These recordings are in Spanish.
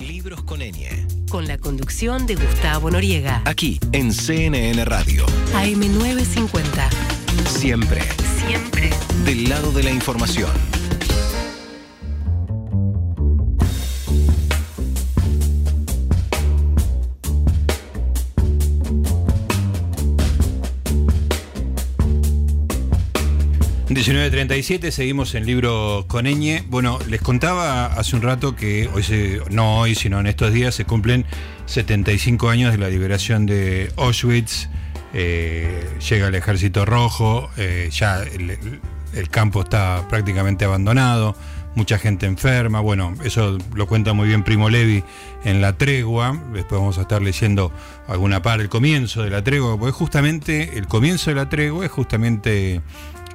Libros con ñ. Con la conducción de Gustavo Noriega. Aquí en CNN Radio. AM950. Siempre. Siempre. Del lado de la información. 1937, seguimos en libro Coneñe. Bueno, les contaba hace un rato que hoy, no hoy, sino en estos días, se cumplen 75 años de la liberación de Auschwitz. Eh, llega el ejército rojo, eh, ya el, el, campo está prácticamente abandonado, mucha gente enferma. Bueno, eso lo cuenta muy bien Primo Levi en La Tregua. Después vamos a estar leyendo alguna parte, el comienzo de La Tregua, porque justamente el comienzo de La Tregua es justamente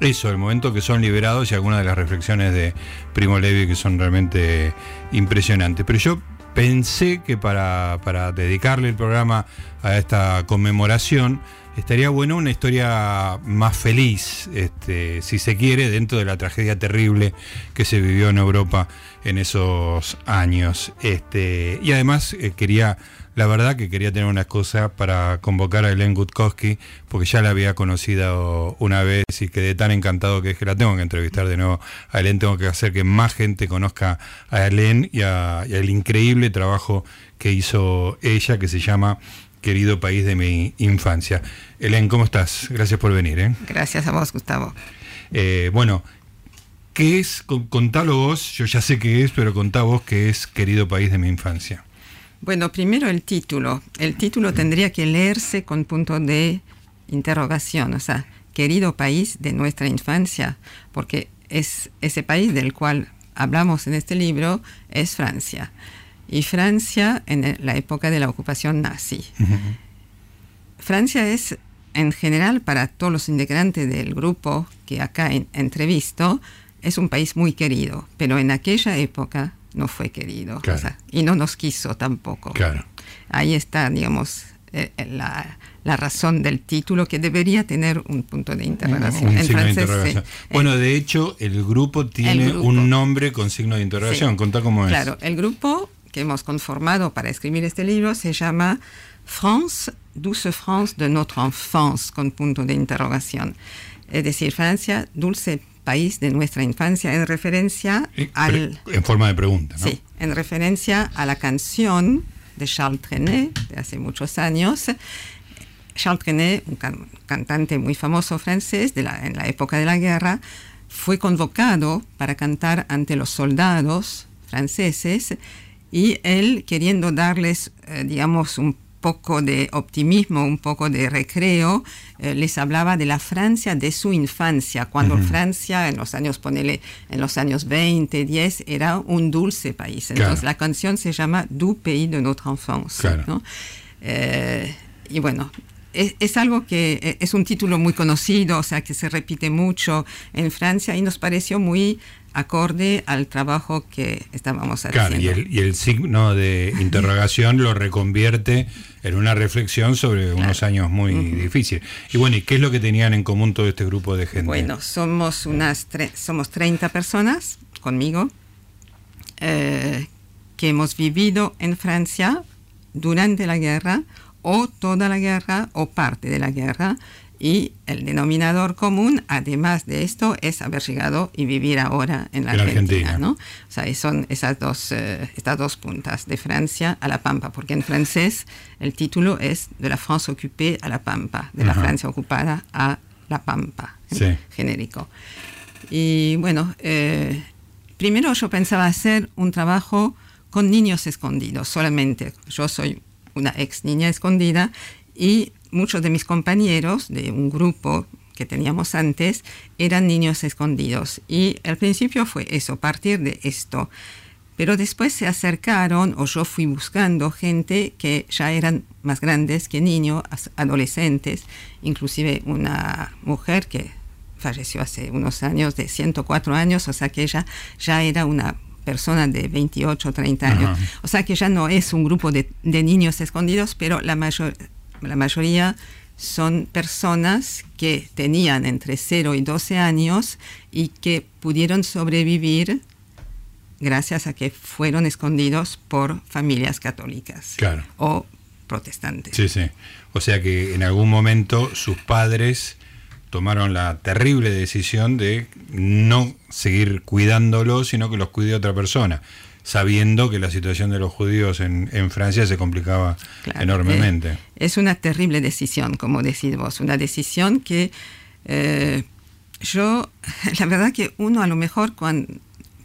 eso, el momento que son liberados y algunas de las reflexiones de Primo Levi que son realmente impresionantes. Pero yo pensé que para, dedicarle el programa a esta conmemoración estaría bueno una historia más feliz, este, si se quiere, dentro de la tragedia terrible que se vivió en Europa en esos años. Este, y además eh, quería la verdad que quería tener una cosa para convocar a Helen Gutkowski, porque ya la había conocido una vez y quedé tan encantado que es que la tengo que entrevistar de nuevo a Helen. Tengo que hacer que más gente conozca a Helen y, al increíble trabajo que hizo ella, que se llama Querido País de mi Infancia. Helen, ¿cómo estás? Gracias por venir. ¿eh? Gracias a vos, Gustavo. Eh, bueno, ¿qué es? Contalo vos, yo ya sé qué es, pero contá vos qué es Querido País de mi Infancia. Bueno, primero el título. El título tendría que leerse con punto de interrogación, o sea, querido país de nuestra infancia, porque es ese país del cual hablamos en este libro es Francia. Y Francia en la época de la ocupación nazi. Francia es, en general, para todos los integrantes del grupo que acá entrevisto, es un país muy querido, pero en aquella época no fue querido y no nos quiso tampoco. Claro. Ahí está, digamos, eh, eh, la, razón del título que debería tener un punto de interrogación. en francés, bueno, de hecho, el grupo tiene un nombre con signo de interrogación. Contá cómo es. Claro, el grupo que hemos conformado para escribir este libro se llama France, Douce France de notre enfance, con punto de interrogación. Es decir, Francia, dulce país de nuestra infancia en referencia al... En forma de pregunta, ¿no? Sí, en referencia a la canción de Charles Trenet de hace muchos años. Charles Trenet, un cantante muy famoso francés de la, en la época de la guerra, fue convocado para cantar ante los soldados franceses y él queriendo darles, eh, digamos, un poco de optimismo, un poco de recreo, eh, les hablaba de la Francia de su infancia, cuando Francia en los años, ponele, en los años 20, 10, era un dulce país. Entonces la canción se llama Du pays de notre enfance. Eh, y bueno, es, algo que eh, es un título muy conocido, o sea, que se repite mucho en Francia y nos pareció muy acorde al trabajo que estábamos haciendo. Claro, y el, y el signo de interrogación lo reconvierte en una reflexión sobre unos años muy difíciles. Y bueno, ¿y qué es lo que tenían en común todo este grupo de gente? Bueno, somos unas somos 30 personas conmigo eh, que hemos vivido en Francia durante la guerra o toda la guerra o parte de la guerra y el denominador común, además de esto, es haber llegado y vivir ahora en la Argentina, ¿no? O sea, son esas dos, eh, estas dos puntas, de Francia a la Pampa, porque en francés el título es de la France occupée a la Pampa, de la Francia ocupada a la Pampa, genérico. Y bueno, eh, primero yo pensaba hacer un trabajo con niños escondidos solamente. Yo soy una ex niña escondida y muchos de mis compañeros de un grupo que teníamos antes eran niños escondidos. Y al principio fue eso, partir de esto. Pero después se acercaron o yo fui buscando gente que ya eran más grandes que niños, adolescentes, inclusive una mujer que falleció hace unos años, de 104 años, o sea que ella ya era una persona de 28 o 30 años. O sea que ya no es un grupo de, de niños escondidos, pero la mayor, la mayoría son personas que tenían entre 0 y 12 años y que pudieron sobrevivir gracias a que fueron escondidos por familias católicas Claro. o protestantes. Sí, sí. O sea que en algún momento sus padres tomaron la terrible decisión de no seguir cuidándolos, sino que los cuide otra persona, sabiendo que la situación de los judíos en, en Francia se complicaba Claro, enormemente. eh, es una terrible decisión, como decís vos, una decisión que eh, yo, la verdad que uno a lo mejor cuando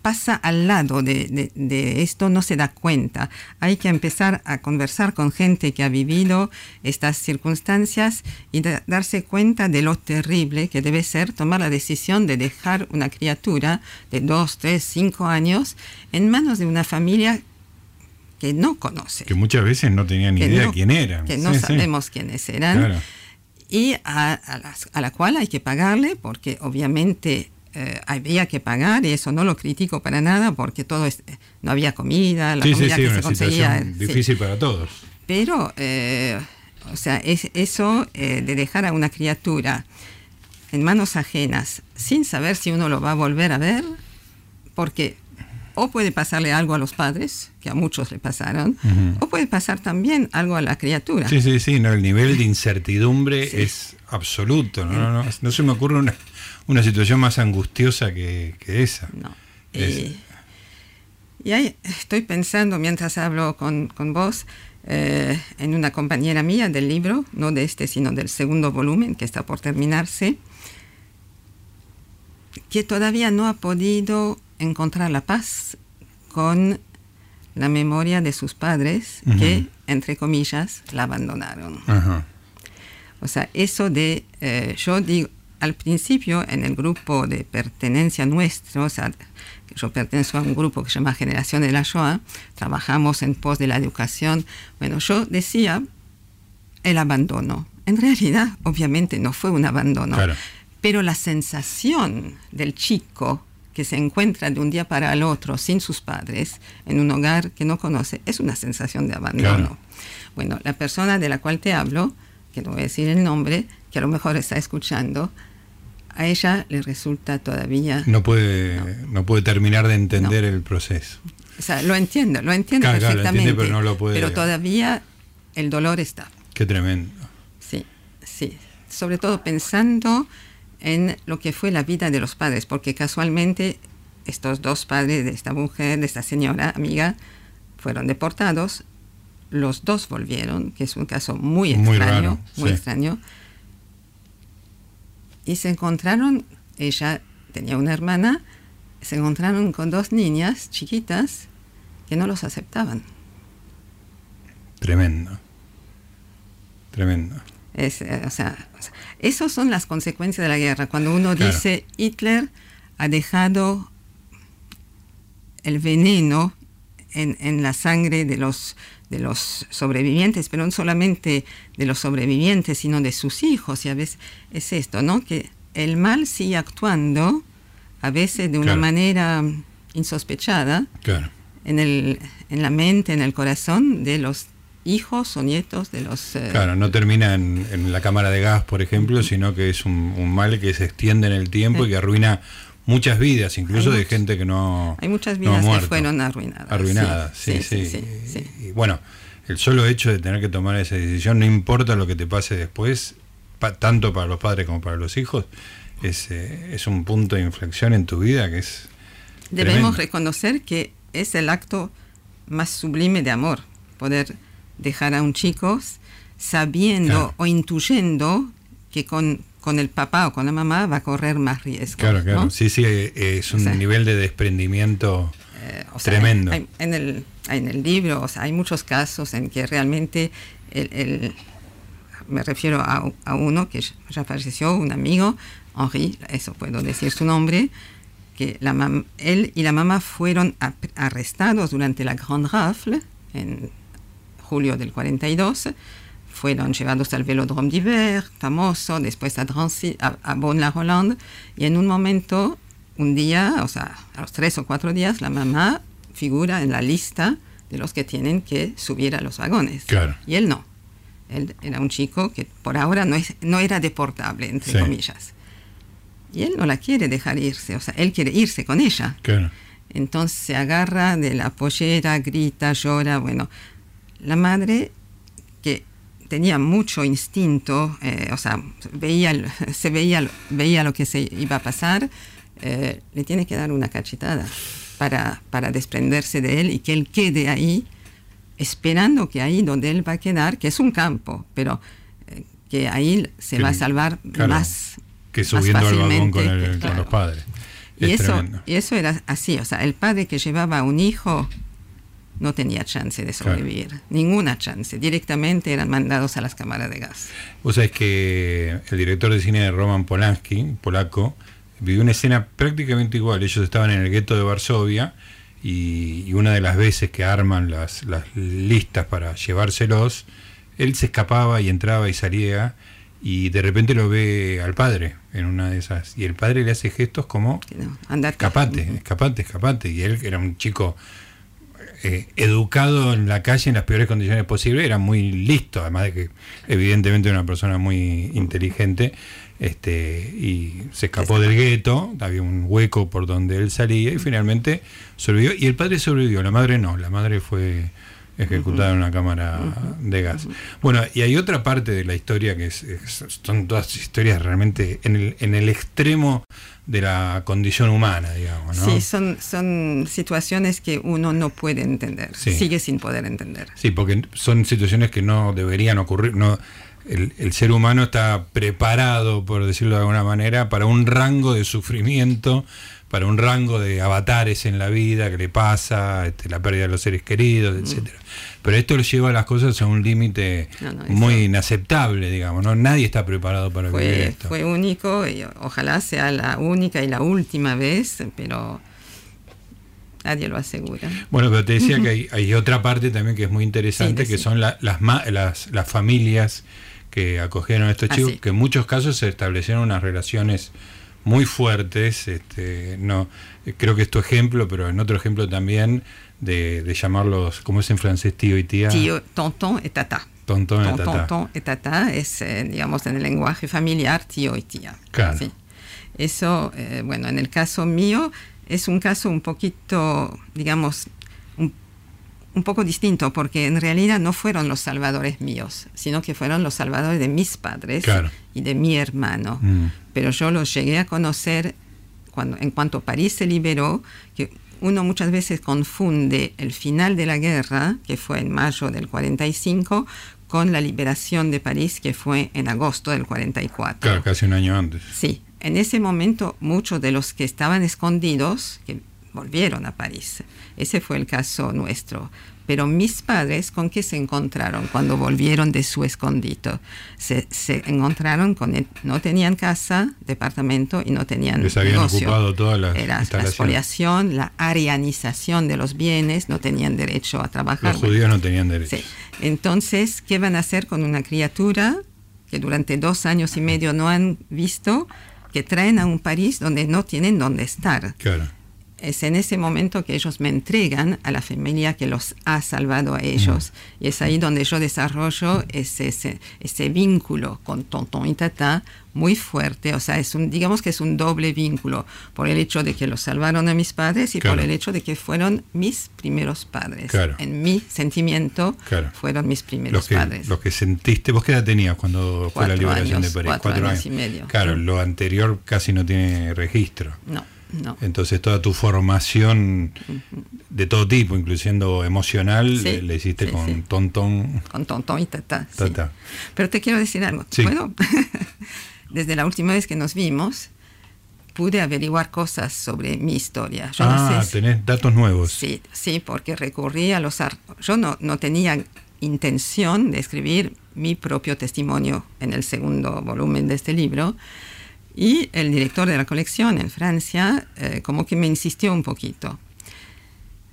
pasa al lado de, de- de esto no se da cuenta. Hay que empezar a conversar con gente que ha vivido estas circunstancias y da- darse cuenta de lo terrible que debe ser tomar la decisión de dejar una criatura de dos, tres, cinco años en manos de una familia que no conoce Que muchas veces no tenían ni idea no- quién eran. Que no Sí, sí. sabemos quiénes eran. Claro. Y a, a las- a la cual hay que pagarle porque obviamente eh, había que pagar y eso no lo critico para nada porque todo es, no había comida, la Sí, comida sí, que una se conseguía. difícil para todos. Pero, eh, o sea, es eso eh, de dejar a una criatura en manos ajenas sin saber si uno lo va a volver a ver, porque o puede pasarle algo a los padres, que a muchos le pasaron, o puede pasar también algo a la criatura. Sí, sí, sí, no, el nivel de incertidumbre es absoluto. No, no, no, no se me ocurre una, una situación más angustiosa que, que esa. No. Es- Y, y ahí estoy pensando mientras hablo con, con vos eh, en una compañera mía del libro, no de este, sino del segundo volumen que está por terminarse, que todavía no ha podido encontrar la paz con la memoria de sus padres que, entre comillas, la abandonaron. O sea, eso de, eh, yo digo, al principio en el grupo de pertenencia nuestro, o sea, yo pertenezco a un grupo que se llama Generación de la Shoah, trabajamos en pos de la educación. Bueno, yo decía el abandono. En realidad, obviamente, no fue un abandono, Claro. pero la sensación del chico que se encuentra de un día para el otro sin sus padres en un hogar que no conoce es una sensación de abandono. Claro. Bueno, la persona de la cual te hablo, que no voy a decir el nombre, que a lo mejor está escuchando, a ella le resulta todavía... No puede, no. puede terminar de entender el proceso. O sea, lo entiendo, lo entiendo Claro, claro, lo perfectamente, entiende, pero no lo puede- pero todavía el dolor está. Qué tremendo. Sí, sí. Sobre todo pensando en lo que fue la vida de los padres, porque casualmente estos dos padres de esta mujer, de esta señora amiga, fueron deportados. Los dos volvieron, que es un caso muy Muy extraño, raro, muy sí. extraño. Y se encontraron, ella tenía una hermana, se encontraron con dos niñas chiquitas que no los aceptaban. Tremendo. Tremendo. Es, eh, o sea, o sea, esas son las consecuencias de la guerra. Cuando uno Claro. dice Hitler ha dejado el veneno en, en la sangre de los, de los sobrevivientes, pero no solamente de los sobrevivientes, sino de sus hijos. Y a veces es esto, ¿no? Que el mal sigue actuando, a veces de una Claro. manera insospechada, Claro. en, el, en la mente, en el corazón de los hijos o nietos de los... eh, Claro, no termina en, en la cámara de gas, por ejemplo, sino que es un, un mal que se extiende en el tiempo y que arruina muchas vidas, incluso Hay de gente que no. Hay muchas no ha vidas que fueron arruinadas. Arruinadas, sí, sí. sí, sí. Y bueno, el solo hecho de tener que tomar esa decisión, no importa lo que te pase después, pa- tanto para los padres como para los hijos, es, eh, es un punto de inflexión en tu vida que es. Debemos tremendo. reconocer que es el acto más sublime de amor, poder dejar a un chico sabiendo Claro. o intuyendo que con, con el papá o con la mamá va a correr más riesgo. Claro, claro. ¿no? Sí, sí, es un O sea, nivel de desprendimiento. Eh, o sea, Tremendo. hay- en, el, en el libro o sea, hay muchos casos en que realmente el, el- me refiero a, a uno que ya falleció, un amigo, Henri, eso puedo decir su nombre, que la mam- él y la mamá fueron arrestados durante la Grande Rafle en julio del 42. Fueron llevados al Velodrome d'Hiver, famoso, después a Drancy, a, a Bonne-la-Rolande, y en un momento, un día, o sea, a los tres o cuatro días, la mamá figura en la lista de los que tienen que subir a los vagones. Claro. Y él no. Él era un chico que por ahora no, es, no era deportable, entre Sí. comillas. Y él no la quiere dejar irse, o sea, él quiere irse con ella. Claro. Entonces se agarra de la pollera, grita, llora. Bueno, la madre tenía mucho instinto, eh, o sea, veía, se veía, veía lo que se iba a pasar, eh, le tiene que dar una cachetada para, para desprenderse de él y que él quede ahí, esperando que ahí donde él va a quedar, que es un campo, pero eh, que ahí se Que- va a salvar claro, más. Que más subiendo al vagón con, fácilmente el- que- con claro. los padres. Y Es eso, tremendo. y eso era así, o sea, el padre que llevaba a un hijo no tenía chance de Claro. sobrevivir, ninguna chance. Directamente eran mandados a las cámaras de gas. Vos sabés que el director de cine de Roman Polanski, polaco, vivió una escena prácticamente igual. Ellos estaban en el gueto de Varsovia y, y una de las veces que arman las, las listas para llevárselos, él se escapaba y entraba y salía y de repente lo ve al padre en una de esas y el padre le hace gestos como no, escapate, escapate, escapate. Y él era un chico eh, educado en la calle en las peores condiciones posibles, era muy listo, además de que evidentemente era una persona muy inteligente, este, y se escapó del gueto, había un hueco por donde él salía y finalmente sobrevivió. Y el padre sobrevivió, la madre no, la madre fue ejecutada en una cámara de gas. Bueno, y hay otra parte de la historia que es, es- son todas historias realmente en el, en el extremo de la condición humana, digamos, ¿no? Sí, son, son situaciones que uno no puede entender, Sí. sigue sin poder entender. Sí, porque son situaciones que no deberían ocurrir. No, el, el ser humano está preparado, por decirlo de alguna manera, para un rango de sufrimiento, para un rango de avatares en la vida que le pasa, este, la pérdida de los seres queridos, etcétera. Pero esto lo lleva a las cosas a un límite No, no, eso- muy inaceptable, digamos. ¿no? Nadie está preparado para vivir Fue, esto. fue único y ojalá sea la única y la última vez, pero nadie lo asegura. Bueno, pero te decía que hay, hay otra parte también que es muy interesante, Sí, que sí. son la- las, las, las familias que acogieron a estos Ah, chicos, sí. que en muchos casos se establecieron unas relaciones muy fuertes. Este, no, creo que es tu ejemplo, pero en otro ejemplo también de, de llamarlos, como es en francés, tío y tía. Tío, tonton y tata. Tontón y Ton- tatá. Tonton y tata es, eh, digamos, en el lenguaje familiar, tío y tía. Claro. Sí. Eso, eh, bueno, en el caso mío es un caso un poquito, digamos, un poco distinto, porque en realidad no fueron los salvadores míos, sino que fueron los salvadores de mis padres Claro. y de mi hermano. Mm. Pero yo los llegué a conocer cuando, en cuanto París se liberó, que uno muchas veces confunde el final de la guerra, que fue en mayo del 45, con la liberación de París, que fue en agosto del 44. Claro, casi un año antes. Sí, en ese momento muchos de los que estaban escondidos que volvieron a París. Ese fue el caso nuestro. Pero mis padres, ¿con qué se encontraron cuando volvieron de su escondito? Se, se encontraron con, el- no tenían casa, departamento y no tenían Les habían negocio. ocupado todas las Era la expoliación, la arianización de los bienes, no tenían derecho a trabajar. Los judíos no tenían derecho. Sí. Entonces, ¿qué van a hacer con una criatura que durante dos años y medio no han visto, que traen a un París donde no tienen dónde estar? Claro. Es en ese momento que ellos me entregan a la familia que los ha salvado a ellos. Y es ahí donde yo desarrollo ese, ese, ese vínculo con Tonton y Tata muy fuerte. O sea, es un, digamos que es un doble vínculo por el hecho de que los salvaron a mis padres y Claro. por el hecho de que fueron mis primeros padres. Claro. En mi sentimiento Claro. fueron mis primeros Los que, padres. los que sentiste, ¿vos qué edad tenías cuando fue la liberación años, de París? cuatro años y medio. Claro, lo anterior casi no tiene registro. No, no. Entonces toda tu formación de todo tipo, incluyendo emocional, Sí, le, le hiciste sí, con sí. tontón. con Tonton y Tata. Tata. Pero te quiero decir algo. Bueno, desde la última vez que nos vimos, pude averiguar cosas sobre mi historia. Yo ah, no sé si- tenés datos nuevos. Sí, sí, porque recurrí a los... ar- Yo no, no tenía intención de escribir mi propio testimonio en el segundo volumen de este libro. Y el director de la colección en Francia eh, como que me insistió un poquito.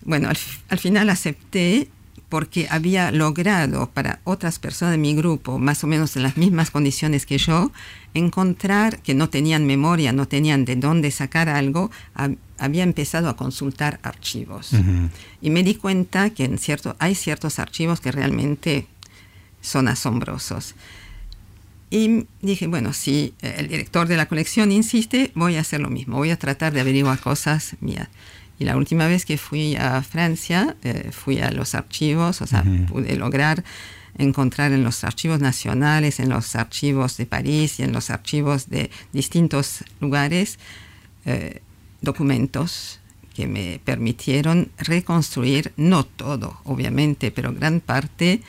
Bueno, al, al final acepté porque había logrado para otras personas de mi grupo, más o menos en las mismas condiciones que yo, encontrar que no tenían memoria, no tenían de dónde sacar algo, hab- había empezado a consultar archivos. Ujú. Y me di cuenta que en cierto, hay ciertos archivos que realmente son asombrosos. Y dije, bueno, si eh, el director de la colección insiste, voy a hacer lo mismo, voy a tratar de averiguar cosas mías. Y la última vez que fui a Francia, eh, fui a los archivos, o sea, Ujú. pude lograr encontrar en los archivos nacionales, en los archivos de París y en los archivos de distintos lugares eh, documentos que me permitieron reconstruir, no todo, obviamente, pero gran parte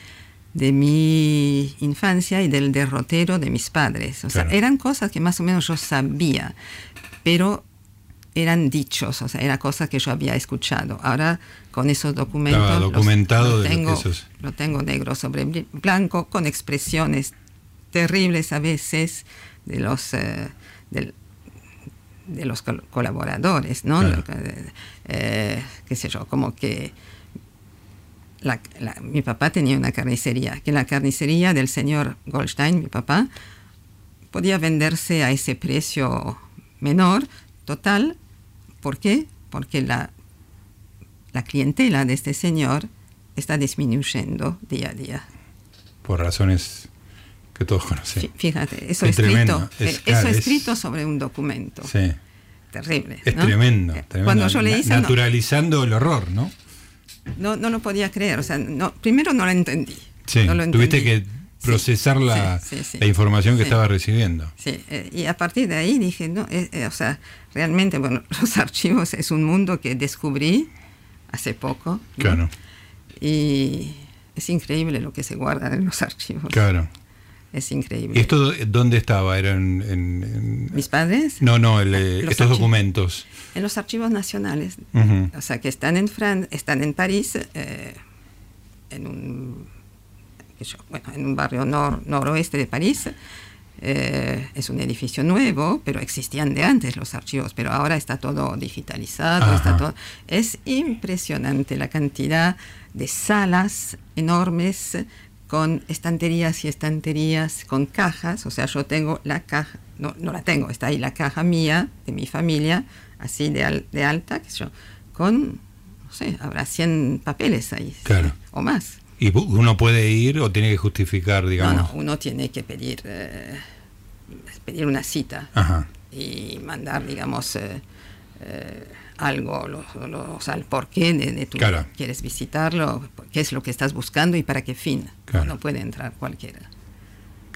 de mi infancia y del derrotero de mis padres. O sea, eran cosas que más o menos yo sabía, pero eran dichos, o sea, era cosas que yo había escuchado. Ahora, con esos documentos... Estaba los- documentado lo tengo, esos- lo tengo negro sobre bl- blanco, con expresiones terribles a veces de los... eh, de los col- colaboradores, ¿no? Claro. Eh, qué sé yo, como que la- la- mi papá tenía una carnicería, que la carnicería del señor Goldstein, mi papá, podía venderse a ese precio menor, total. ¿Por qué? Porque la, la clientela de este señor está disminuyendo día a día. Por razones que todos conocen. Fíjate, eso Es escrito, es- eh, eso es- escrito sobre un documento. Sí. Terrible. Es ¿no? tremendo, Eh, tremendo. Cuando yo Na- leí no- Naturalizando el horror, ¿no? No, no lo podía creer. O sea, no, primero no lo entendí. Sí. no lo Tuviste que procesar Sí, la, sí, sí, sí. la información que estaba recibiendo. Sí, eh, y a partir de ahí dije, no, eh, eh, o sea, realmente, bueno, los archivos es un mundo que descubrí hace poco. ¿no? Claro, Y es increíble lo que se guarda en los archivos. claro. Es increíble. ¿Y esto dónde estaba? ¿Eran en, en- ¿Mis padres? No, no, el, eh, Los estos archivos. documentos. En los archivos nacionales. O sea, que están en, Fran están en París, eh, en, un, bueno, en un barrio nor noroeste de París. Eh, es un edificio nuevo, pero existían de antes los archivos, pero ahora está todo digitalizado. Está todo, es impresionante la cantidad de salas enormes con estanterías y estanterías, con cajas. O sea, yo tengo la caja, no, no la tengo, está ahí la caja mía, de mi familia, así de, al- de alta, sé yo, con, no sé, habrá 100 papeles ahí. Claro. O más. ¿Y uno puede ir o tiene que justificar, digamos? No, no, uno tiene que pedir, eh, pedir una cita Ajá. y mandar, digamos, eh, eh, algo, lo, lo- o sea, el porqué de, de tu Claro. quieres visitarlo, qué es lo que estás buscando y para qué fin. Claro. No puede entrar cualquiera.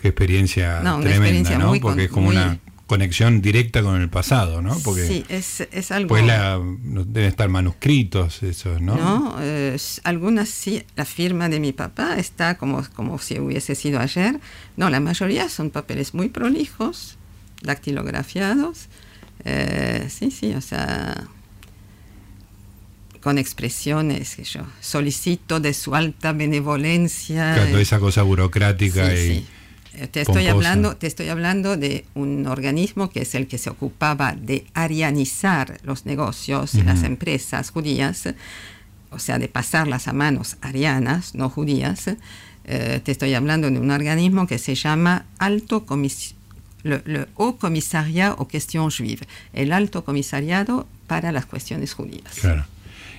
Qué experiencia No, tremenda, experiencia ¿no? Porque con- es como muy- una conexión directa con el pasado, ¿no? Porque sí, es, es algo... pues la, deben estar manuscritos esos, ¿no? ¿no? Eh, algunas sí, la firma de mi papá está como, como si hubiese sido ayer. No, la mayoría son papeles muy prolijos, dactilografiados. Eh, sí, sí, o sea, con expresiones que yo solicito de su alta benevolencia. Claro, esa cosa burocrática Sí, y sí. Eh, Te estoy, pomposa. hablando, te estoy hablando de un organismo que es el que se ocupaba de arianizar los negocios y las empresas judías, o sea, de pasarlas a manos arianas, no judías. Eh, te estoy hablando de un organismo que se llama Alto Comis le, le Haut Commissariat aux Questions Juives, el Alto Comisariado para las Cuestiones Judías. Claro.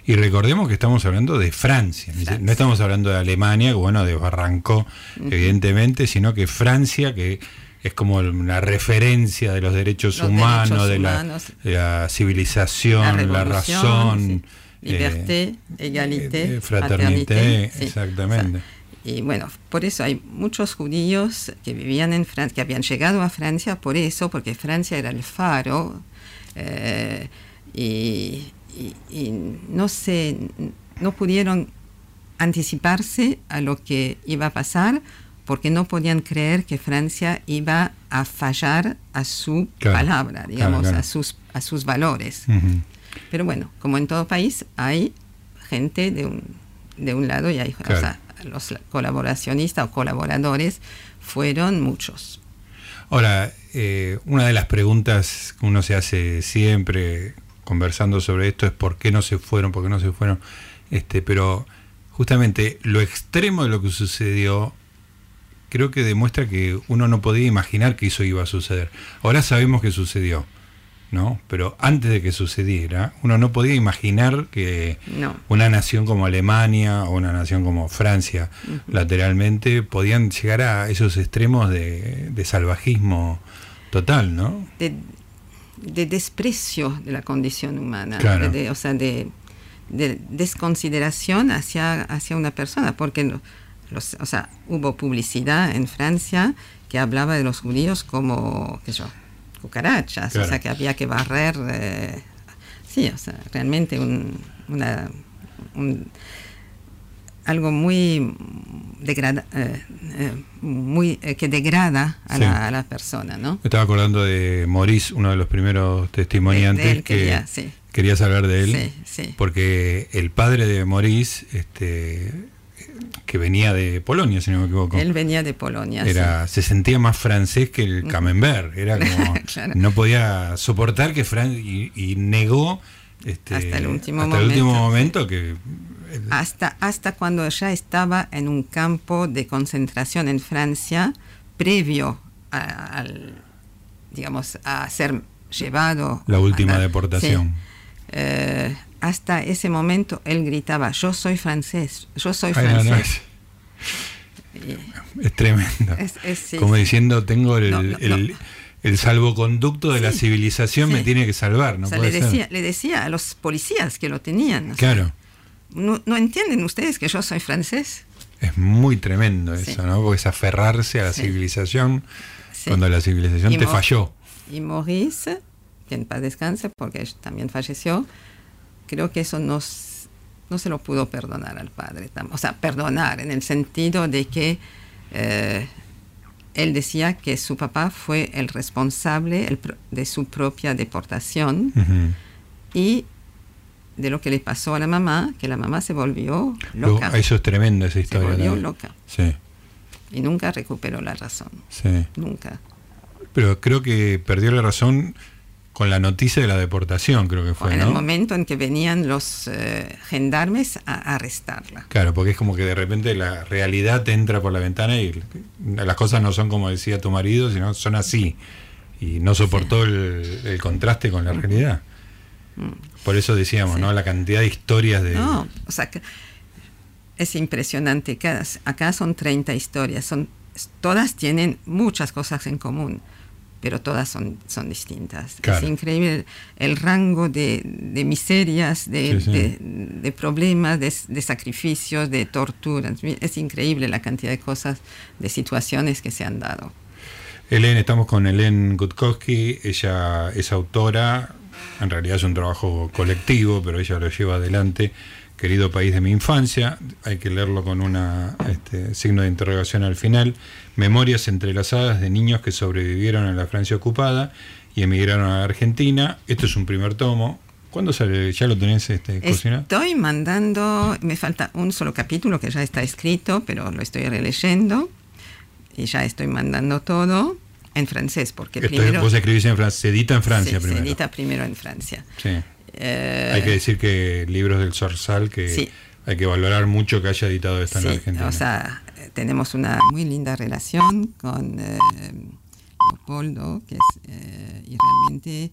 Y recordemos que estamos hablando de Francia, no estamos hablando de Alemania, que bueno, desbarrancó evidentemente, sino que Francia, que es como una referencia de los derechos Los humanos, derechos de, la, humanos. de la civilización, la, razón, sí. liberté, eh, égalité, eh, fraternité, fraternité, sí. exactamente. O sea, y bueno, por eso hay muchos judíos que vivían en Francia, que habían llegado a Francia por eso, porque Francia era el faro eh, y, y- y no se, no pudieron anticiparse a lo que iba a pasar porque no podían creer que Francia iba a fallar a su Claro, palabra, digamos, claro, claro. A, sus, a sus valores. Pero bueno, como en todo país, hay gente de un, de un lado y hay, o sea, los colaboracionistas o colaboradores fueron muchos. Ahora, eh, una de las preguntas que uno se hace siempre conversando sobre esto es por qué no se fueron, por qué no se fueron. Este, pero justamente lo extremo de lo que sucedió creo que demuestra que uno no podía imaginar que eso iba a suceder. Ahora sabemos que sucedió, ¿no? Pero antes de que sucediera, uno no podía imaginar que No. una nación como Alemania o una nación como Francia, lateralmente, podían llegar a esos extremos de, de salvajismo total, ¿no? De- de desprecio de la condición humana, Claro. de- de- o sea, de, de desconsideración hacia, hacia una persona, porque los, o sea, hubo publicidad en Francia que hablaba de los judíos como, qué yo, cucarachas, Claro. o sea, que había que barrer, eh, sí, o sea, realmente un, una, un- algo muy degrada, eh, eh, muy eh, que degrada a, Sí. la, a la persona, ¿no? Me estaba acordando de Maurice, uno de los primeros testimoniantes De- de él que quería, sí. querías hablar de él. Sí. Porque el padre de Maurice, este, que venía de Polonia, si no me equivoco, Él venía de Polonia. era, se sentía más francés que el camembert. Era como, Claro. no podía soportar que Fran y, y negó este, Hasta el último hasta el último momento. momento que Hasta, hasta cuando ya estaba en un campo de concentración en Francia, previo a- al, digamos, a ser llevado. La última a deportación. sí. Eh, hasta ese momento él gritaba, yo soy francés, yo soy Ay, francés. no, es, Y- es tremendo. Es- es- sí, como sí. diciendo, tengo el, No, el, salvoconducto de la Sí, civilización, me tiene que salvar. No o sea, puede le ser. decía, le decía a los policías que lo tenían. sea, Claro. ¿No, no entienden ustedes que yo soy francés? Es muy tremendo Sí. eso, ¿no? Porque es aferrarse a la Sí. civilización Sí. cuando la civilización Y te falló. Y Maurice, que en paz descanse, porque también falleció, creo que eso no, s- no se lo pudo perdonar al padre. O sea, perdonar en el sentido de que eh, él decía que su papá fue el responsable el de su propia deportación Ujú. y de lo que le pasó a la mamá, que la mamá se volvió loca. eso es tremendo esa Se historia. volvió también. loca Sí, y nunca recuperó la razón. sí. Nunca. Pero creo que perdió la razón con la noticia de la deportación, creo que fue, en ¿no? el momento en que venían los eh, gendarmes a arrestarla. Claro, porque es como que de repente la realidad te entra por la ventana y las cosas no son como decía tu marido, sino son así. Y no soportó el, el contraste con la realidad. Por eso decíamos, Sí. ¿no? La cantidad de historias de... No, o sea, que es impresionante. Cada- acá son 30 historias. Son, todas tienen muchas cosas en común, pero todas son, son distintas. Claro. Es increíble el, el rango de, de miserias, de, Sí, sí. de- de problemas, de, de sacrificios, de torturas. Es increíble la cantidad de cosas, de situaciones que se han dado. Helen, estamos con Helen Gutkowski, ella es autora, en realidad es un trabajo colectivo, pero ella lo lleva adelante. Querido país de mi infancia, hay que leerlo con un signo de interrogación al final. Memorias entrelazadas de niños que sobrevivieron a la Francia ocupada y emigraron a Argentina. Esto es un primer tomo. ¿Cuándo sale? ¿Ya lo tenés este, cocinado? Estoy mandando, me falta un solo capítulo que ya está escrito, pero lo estoy releyendo y ya estoy mandando todo en francés, porque Esto es- primero vos escribís en Francia, se edita en Francia sí, primero. se edita primero en Francia. Sí. Eh, Hay que decir que libros del Sorsal que Sí. hay que valorar mucho que haya editado esto en sí, Argentina. o sea, eh, tenemos una muy linda relación con eh, Leopoldo, que es, eh, y realmente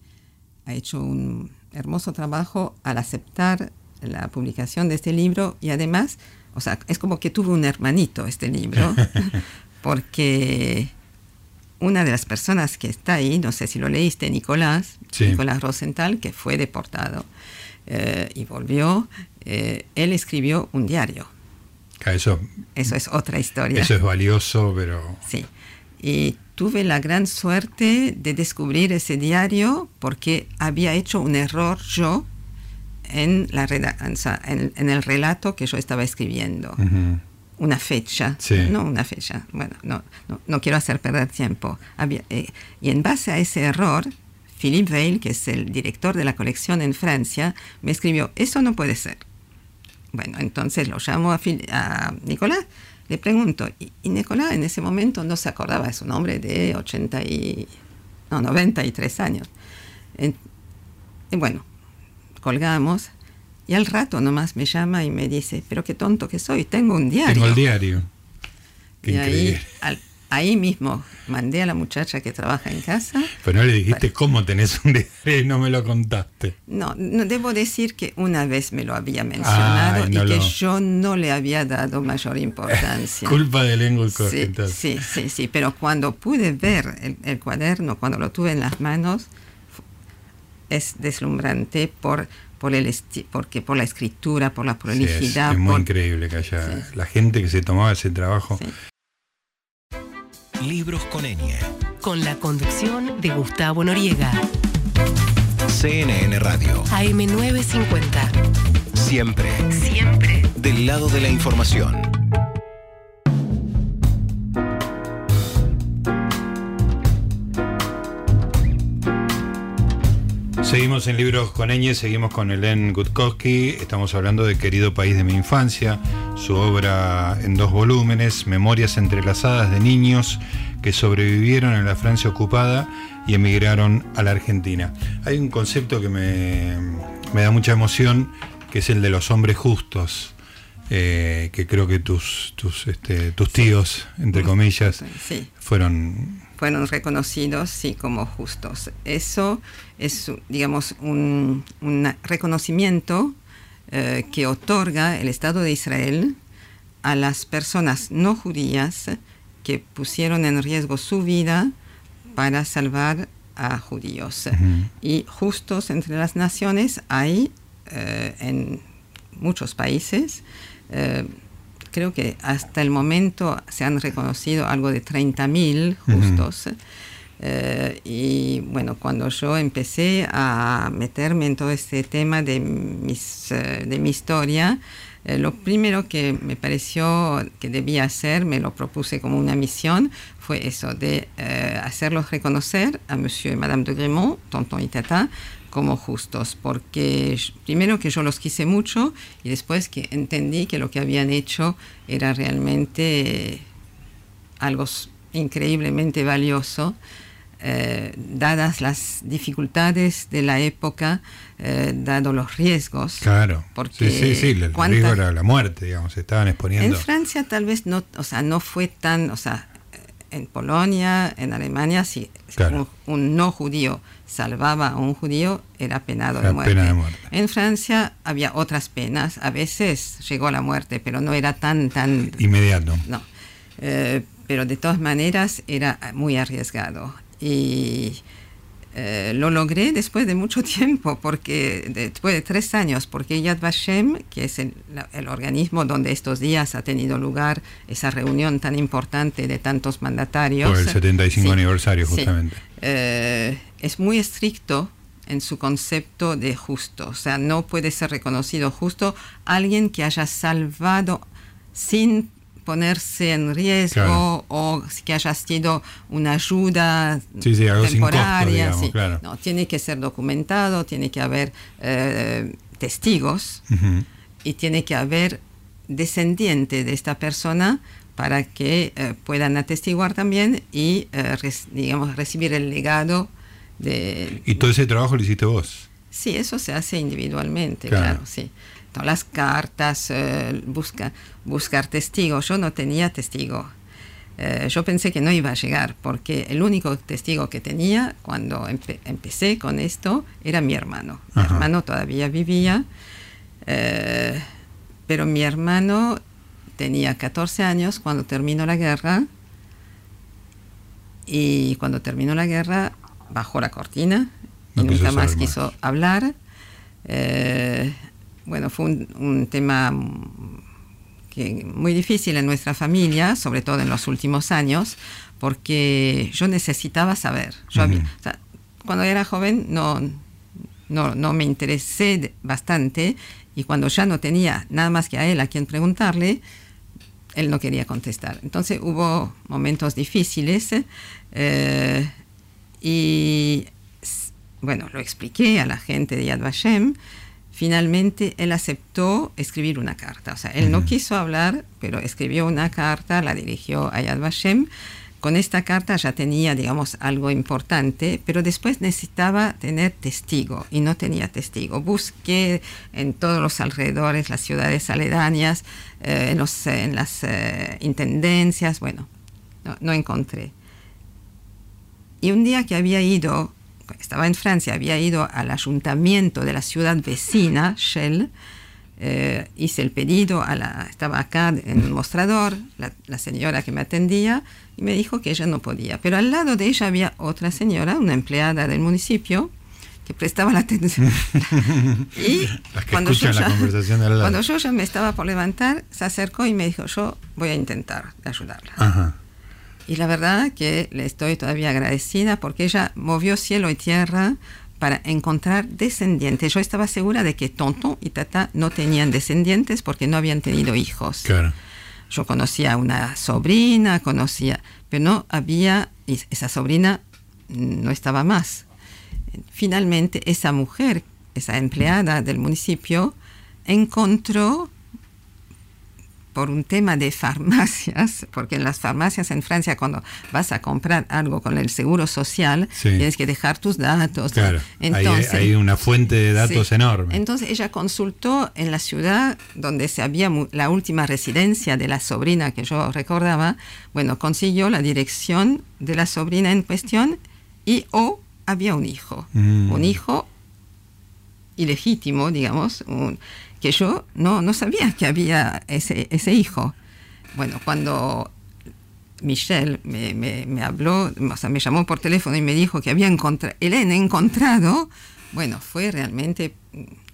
ha hecho un hermoso trabajo al aceptar la publicación de este libro y además, o sea, es como que tuvo un hermanito este libro, porque una de las personas que está ahí, no sé si lo leíste, Nicolás, Sí. Nicolás Rosenthal, que fue deportado eh, y volvió, eh, él escribió un diario. Claro, Eso, Eso es otra historia. eso es valioso, pero Sí. Y tuve la gran suerte de descubrir ese diario porque había hecho un error yo en, la en, en el relato que yo estaba escribiendo. ujú, Una fecha, Sí. no una fecha, bueno, no, no, no quiero hacer perder tiempo. Había- eh, y en base a ese error, Philippe Veil, que es el director de la colección en Francia, me escribió, eso no puede ser. Bueno, entonces lo llamo a, Phil- a Nicolás, le pregunto, y, y Nicolás en ese momento no se acordaba de su nombre de 80 y, no, 93 años. Y bueno, colgamos, y al rato nomás me llama y me dice, pero qué tonto que soy, tengo un diario. tengo el diario. Qué y ahí, increíble. al- ahí mismo mandé a la muchacha que trabaja en casa. Pero no le dijiste cómo tenés un diario y no me lo contaste. No, no debo decir que una vez me lo había mencionado y que yo no le había dado mayor importancia. Culpa de lengua Sí, sí, sí, sí, pero cuando pude ver el, el cuaderno, cuando lo tuve en las manos, es deslumbrante por, por el porque por la escritura, por la Sí, es, prolijidad. es muy por- increíble que haya Sí. la gente que se tomaba ese trabajo. Sí. Libros con ñ. Con la conducción de Gustavo Noriega. CNN Radio. AM950. Siempre Siempre. del lado de la información. Seguimos en Libros con Ñ, seguimos con Helen Gutkowski, estamos hablando de Querido País de mi Infancia, su obra en dos volúmenes, Memorias entrelazadas de niños que sobrevivieron en la Francia ocupada y emigraron a la Argentina. Hay un concepto que me, me da mucha emoción, que es el de los hombres justos, eh, que creo que tus, tus, este, tus tíos, entre comillas, Sí. fueron... fueron reconocidos sí como justos. Eso es, digamos, un, un reconocimiento eh, que otorga el Estado de Israel a las personas no judías que pusieron en riesgo su vida para salvar a judíos. Y justos entre las naciones hay eh, en muchos países. eh, creo que hasta el momento se han reconocido algo de 30.000 justos. Eh, y bueno, cuando yo empecé a meterme en todo este tema de, mis, eh, de mi historia, eh, lo primero que me pareció que debía hacer, me lo propuse como una misión, fue eso, de eh, hacerlos reconocer a Monsieur y Madame de Grémont, tonton y tata, como justos, porque primero que yo los quise mucho y después que entendí que lo que habían hecho era realmente eh, algo increíblemente valioso, eh, dadas las dificultades de la época, eh, dado los riesgos. Claro. Porque sí, sí, sí, el- cuánta- riesgo era la muerte, digamos, se estaban En exponiendo. Francia tal vez no, o sea, no fue tan, o sea, en Polonia, en Alemania, si Claro. un, un no judío salvaba a un judío, era penado de muerte. pena de muerte. En Francia había otras penas, a veces llegó a la muerte, pero no era tan, tan, Inmediato. no. Eh, pero de todas maneras era muy arriesgado. Y eh, lo logré después de mucho tiempo, porque después de tres años, porque Yad Vashem, que es el, el organismo donde estos días ha tenido lugar esa reunión tan importante de tantos mandatarios. Por el 75 Sí, aniversario, sí. justamente. Eh, es muy estricto en su concepto de justo. O sea, no puede ser reconocido justo alguien que haya salvado sin ponerse en riesgo Claro. o que haya sido una ayuda Sí, sí, algo sin costo, temporaria. digamos, sí. claro. No, tiene que ser documentado, tiene que haber eh, testigos y tiene que haber descendiente de esta persona para que eh, puedan atestiguar también y, eh, res- digamos, recibir el legado de... Y todo ese trabajo lo hiciste vos. Sí, eso se hace individualmente, Claro. claro, sí. Todas las cartas, eh, busca, buscar testigos. Yo no tenía testigo. Eh, yo pensé que no iba a llegar, porque el único testigo que tenía cuando empe- empecé con esto era mi hermano. Mi Ajá. hermano todavía vivía, eh, pero mi hermano tenía 14 años cuando terminó la guerra y cuando terminó la guerra bajó la cortina No y nunca más quiso hablar. Eh, bueno, fue un, un tema que, muy difícil en nuestra familia, sobre todo en los últimos años, porque yo necesitaba saber. Yo había- Ujú. o sea, cuando era joven no, no, no me interesé bastante y cuando ya no tenía nada más que a él a quien preguntarle, él no quería contestar. Entonces hubo momentos difíciles eh, y bueno, lo expliqué a la gente de Yad Vashem. Finalmente él aceptó escribir una carta. O sea, él no Ujú. quiso hablar, pero escribió una carta, la dirigió a Yad Vashem. Con esta carta ya tenía, digamos, algo importante, pero después necesitaba tener testigo y no tenía testigo. Busqué en todos los alrededores, las ciudades aledañas, eh, en, los, en las eh, intendencias, bueno, no, no encontré. Y un día que había ido, estaba en Francia, había ido al ayuntamiento de la ciudad vecina, Shell, eh, hice el pedido, a la, estaba acá en el mostrador, la, la señora que me atendía, y me dijo que ella no podía. Pero al lado de ella había otra señora, una empleada del municipio, que prestaba la atención. y cuando yo, ya, cuando yo ya me estaba por levantar, se acercó y me dijo, yo voy a intentar ayudarla. Ajá. Y la verdad que le estoy todavía agradecida porque ella movió cielo y tierra para encontrar descendientes. Yo estaba segura de que Tonton y Tata no tenían descendientes porque no habían tenido hijos. Claro. Yo conocía a una sobrina, conocía, pero no había, y esa sobrina no estaba más. Finalmente, esa mujer, esa empleada del municipio, encontró por un tema de farmacias, porque en las farmacias en Francia cuando vas a comprar algo con el seguro social, Sí. tienes que dejar tus datos. Claro. Ahí hay- Entonces, hay, una fuente de datos Sí. enorme. Entonces ella consultó en la ciudad donde se había la última residencia de la sobrina que yo recordaba, bueno, consiguió la dirección de la sobrina en cuestión y o había un hijo, Mm. un hijo ilegítimo, digamos, un- que yo no, no sabía que había ese, ese hijo. Bueno, cuando Michelle me, me- me habló, o sea, me llamó por teléfono y me dijo que había encontrado, Hélène encontrado, bueno, fue realmente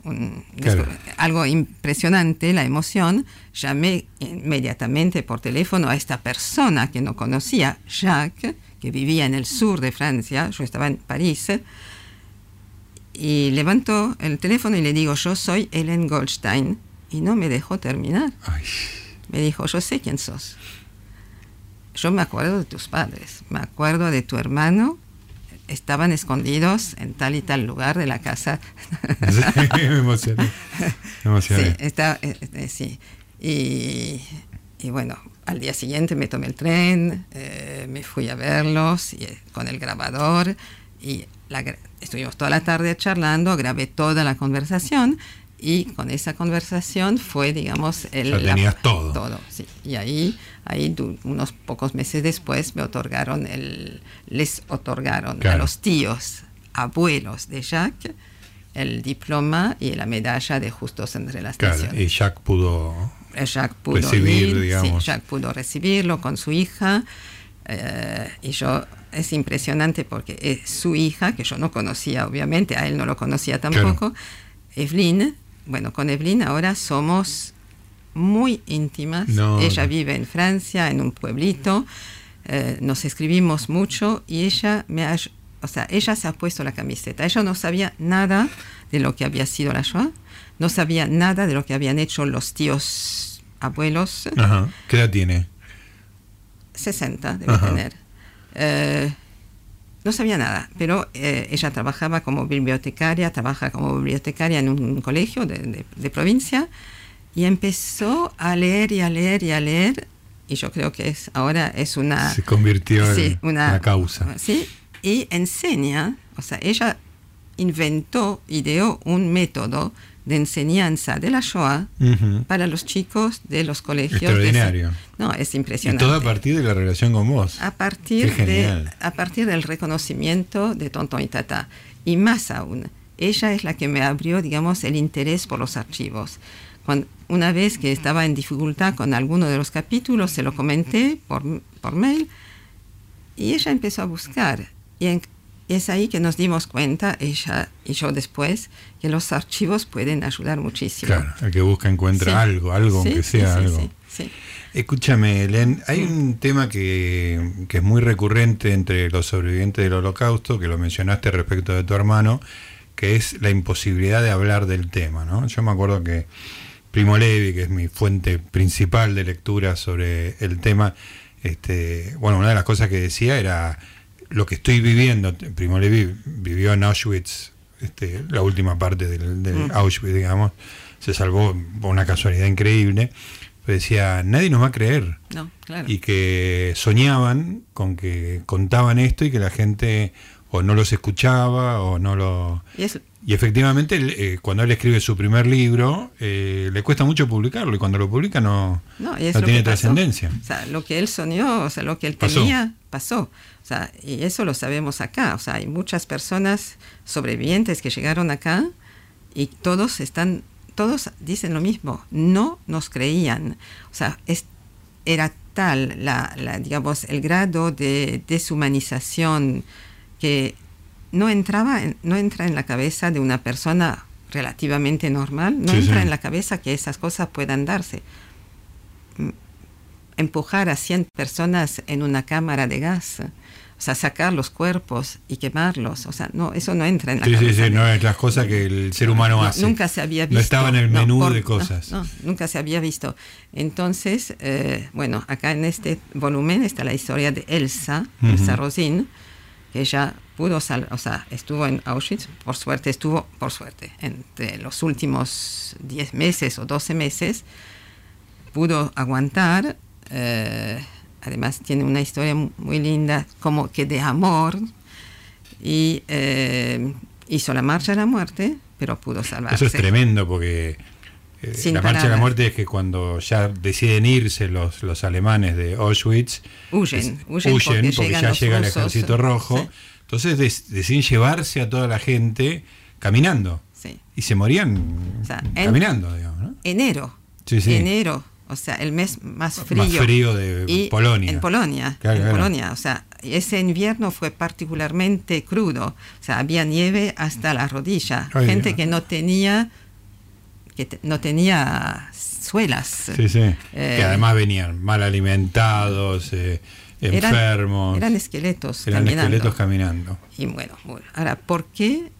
un- Claro. algo impresionante, la emoción. Llamé inmediatamente por teléfono a esta persona que no conocía, Jacques, que vivía en el sur de Francia, yo estaba en París, y levantó el teléfono y le digo, yo soy Hélène Goldstein, y no me dejó terminar. Ay, Me dijo, yo sé quién sos. Yo me acuerdo de tus padres, me acuerdo de tu hermano. Estaban escondidos en tal y tal lugar de la casa. sí, me emocioné. Me sí, emocioné. está, eh, eh, sí. Y, y bueno, al día siguiente me tomé el tren, eh, me fui a verlos y, eh, con el grabador y la estuvimos toda la tarde charlando, grabé toda la conversación y con esa conversación fue, digamos, el... Ya tenías todo. Todo, sí. Y ahí, ahí du- unos pocos meses después me otorgaron el... Les otorgaron a los tíos, abuelos de Jacques, el diploma y la medalla de Justos entre las Claro, Naciones. y Jack pudo. Jacques pudo recibir, ir, digamos. sí, Jacques pudo recibirlo con su hija. Eh, y yo, es impresionante porque es su hija, que yo no conocía, obviamente, a él no lo conocía tampoco, Evelyn. Bueno, con Evelyn ahora somos muy íntimas. No, ella vive en Francia, en un pueblito. eh, nos escribimos mucho y ella me ha, o sea, ella se ha puesto la camiseta. Ella no sabía nada de lo que había sido la Shoah, no sabía nada de lo que habían hecho los tíos abuelos. Ajá. ¿Qué edad tiene? 60 debe Ajá. tener. Eh, no sabía nada, pero eh, ella trabajaba como bibliotecaria, trabaja como bibliotecaria en un colegio de, de- de provincia y empezó a leer y a leer y a leer y yo creo que es ahora es una Se convirtió sí, en una la causa. sí y enseña o sea ella inventó ideó un método de enseñanza de la Shoah Ujú. para los chicos de los colegios de- Extraordinario. no es Y impresionante todo a partir de la relación con vos. a partir, Qué de, genial. a partir del reconocimiento de Tonton y Tata. Y más aún, ella es la que me abrió, digamos, el interés por los archivos. Cuando, una vez que estaba en dificultad con alguno de los capítulos, se lo comenté por, por mail y ella empezó a buscar. Y en- es ahí que nos dimos cuenta, ella y yo después, que los archivos pueden ayudar muchísimo. Claro, el que busca encuentra Sí. algo, algo Sí, aunque sea sí, algo. sí, sí. Escúchame, Elen, hay un tema que, que es muy recurrente entre los sobrevivientes del holocausto, que lo mencionaste respecto de tu hermano, que es la imposibilidad de hablar del tema, ¿no? Yo me acuerdo que Primo Levi, que es mi fuente principal de lectura sobre el tema, este, bueno, una de las cosas que decía era lo que estoy viviendo. Primo Levi vivió en Auschwitz, este, la última parte del, del Mm. Auschwitz, digamos, se salvó por una casualidad increíble. Pero decía, nadie nos va a creer. No, claro. Y que soñaban con que contaban esto y que la gente o no los escuchaba o no lo... Y efectivamente, eh, cuando él escribe su primer libro, eh, le cuesta mucho publicarlo y cuando lo publica no, No, tiene trascendencia. O sea, lo que él soñó, o sea, lo que él Pasó. temía, pasó. O sea, y eso lo sabemos acá. O sea, hay muchas personas sobrevivientes que llegaron acá y todos están, todos dicen lo mismo. No nos creían. O sea, es- era tal, la, la, digamos, el grado de deshumanización que no entraba, en- no entra en la cabeza de una persona relativamente normal, no Sí, entra sí. en la cabeza que esas cosas puedan darse. Empujar a 100 personas en una cámara de gas, o sea, sacar los cuerpos y quemarlos, o sea, no, eso no entra en la Sí, sí, cabeza. sí, de- no es las cosas que el ser humano no, hace. Nunca se había visto. No estaba en el no, menú por- de no, cosas. No, nunca se había visto. Entonces, eh, bueno, acá en este volumen está la historia de Elsa, Ujú. Elsa Rosin, que ella pudo sal- o sea, estuvo en Auschwitz, por suerte estuvo, por suerte, entre los últimos 10 meses o 12 meses, pudo aguantar. Eh, además tiene una historia mu- muy linda, como que de amor, y eh, hizo la marcha de la muerte, pero pudo salvarse. Eso es tremendo porque eh, la marcha de la muerte es que cuando ya deciden irse los, los alemanes de Auschwitz, Huyen, huyen porque ya llega el ejército rojo. Sí. Entonces des- deciden llevarse a toda la gente caminando. Sí. Y se morían O sea, en- caminando, digamos, ¿no? Enero. Sí. Enero, o sea, el mes más frío. Más frío de Y Polonia. En Polonia, Claro, en claro. Polonia. O sea, ese invierno fue particularmente crudo. O sea, había nieve hasta la rodilla. Ay, Gente que no tenía que te- no tenía suelas. Sí, sí. Eh, que además venían mal alimentados, eh, Eran- enfermos. Eran esqueletos eran caminando. esqueletos caminando. Y bueno, ahora, ¿por qué,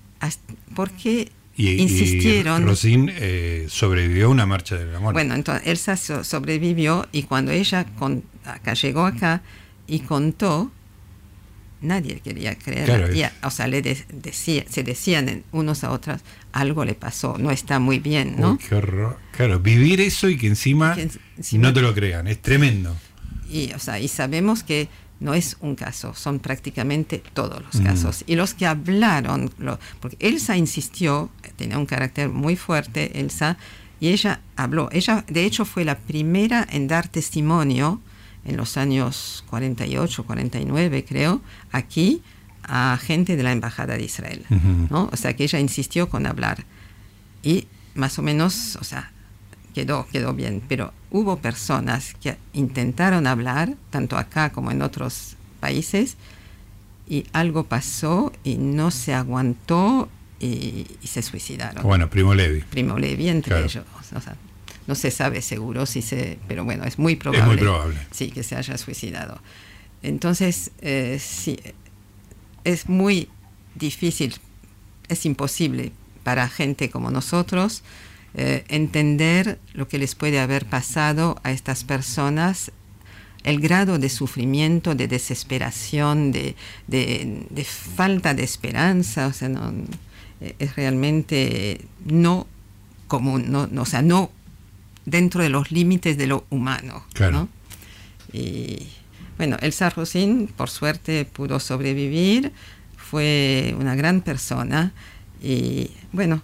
por qué Y, y insistieron? Rosín eh, sobrevivió a una marcha de la muerte. Bueno, entonces Elsa so- sobrevivió y cuando ella con- acá llegó acá y contó, nadie quería creer. Claro, Y, o sea, le de- decía- se decían unos a otros, algo le pasó, no está muy bien, ¿no? Uy, qué horror. Claro, vivir eso y que encima, Que en- encima- no te lo crean, es tremendo. Y, o sea, y sabemos que no es un caso, son prácticamente todos los Mm. casos. Y los que hablaron, lo- porque Elsa insistió, tenía un carácter muy fuerte, Elsa, y ella habló. Ella, de hecho, fue la primera en dar testimonio en los años 48, 49, creo, aquí a gente de la Embajada de Israel. ¿no? O sea, que ella insistió con hablar. Y más o menos, o sea, quedó, quedó bien. Pero hubo personas que intentaron hablar, tanto acá como en otros países, y algo pasó y no se aguantó y, y se suicidaron. Bueno, Primo Levi. Primo Levi entre Claro. ellos. O sea, no se sabe seguro si se, pero bueno, es muy probable. probable. Sí, que se haya suicidado. Entonces, eh, sí, es muy difícil, es imposible para gente como nosotros eh, entender lo que les puede haber pasado a estas personas, el grado de sufrimiento, de desesperación, de, de- de falta de esperanza, o sea, no, eh, es realmente no común, no, no, o sea, no dentro de los límites de lo humano. Claro. ¿no? Y bueno, Elsa Rosin, por suerte, pudo sobrevivir, fue una gran persona y bueno,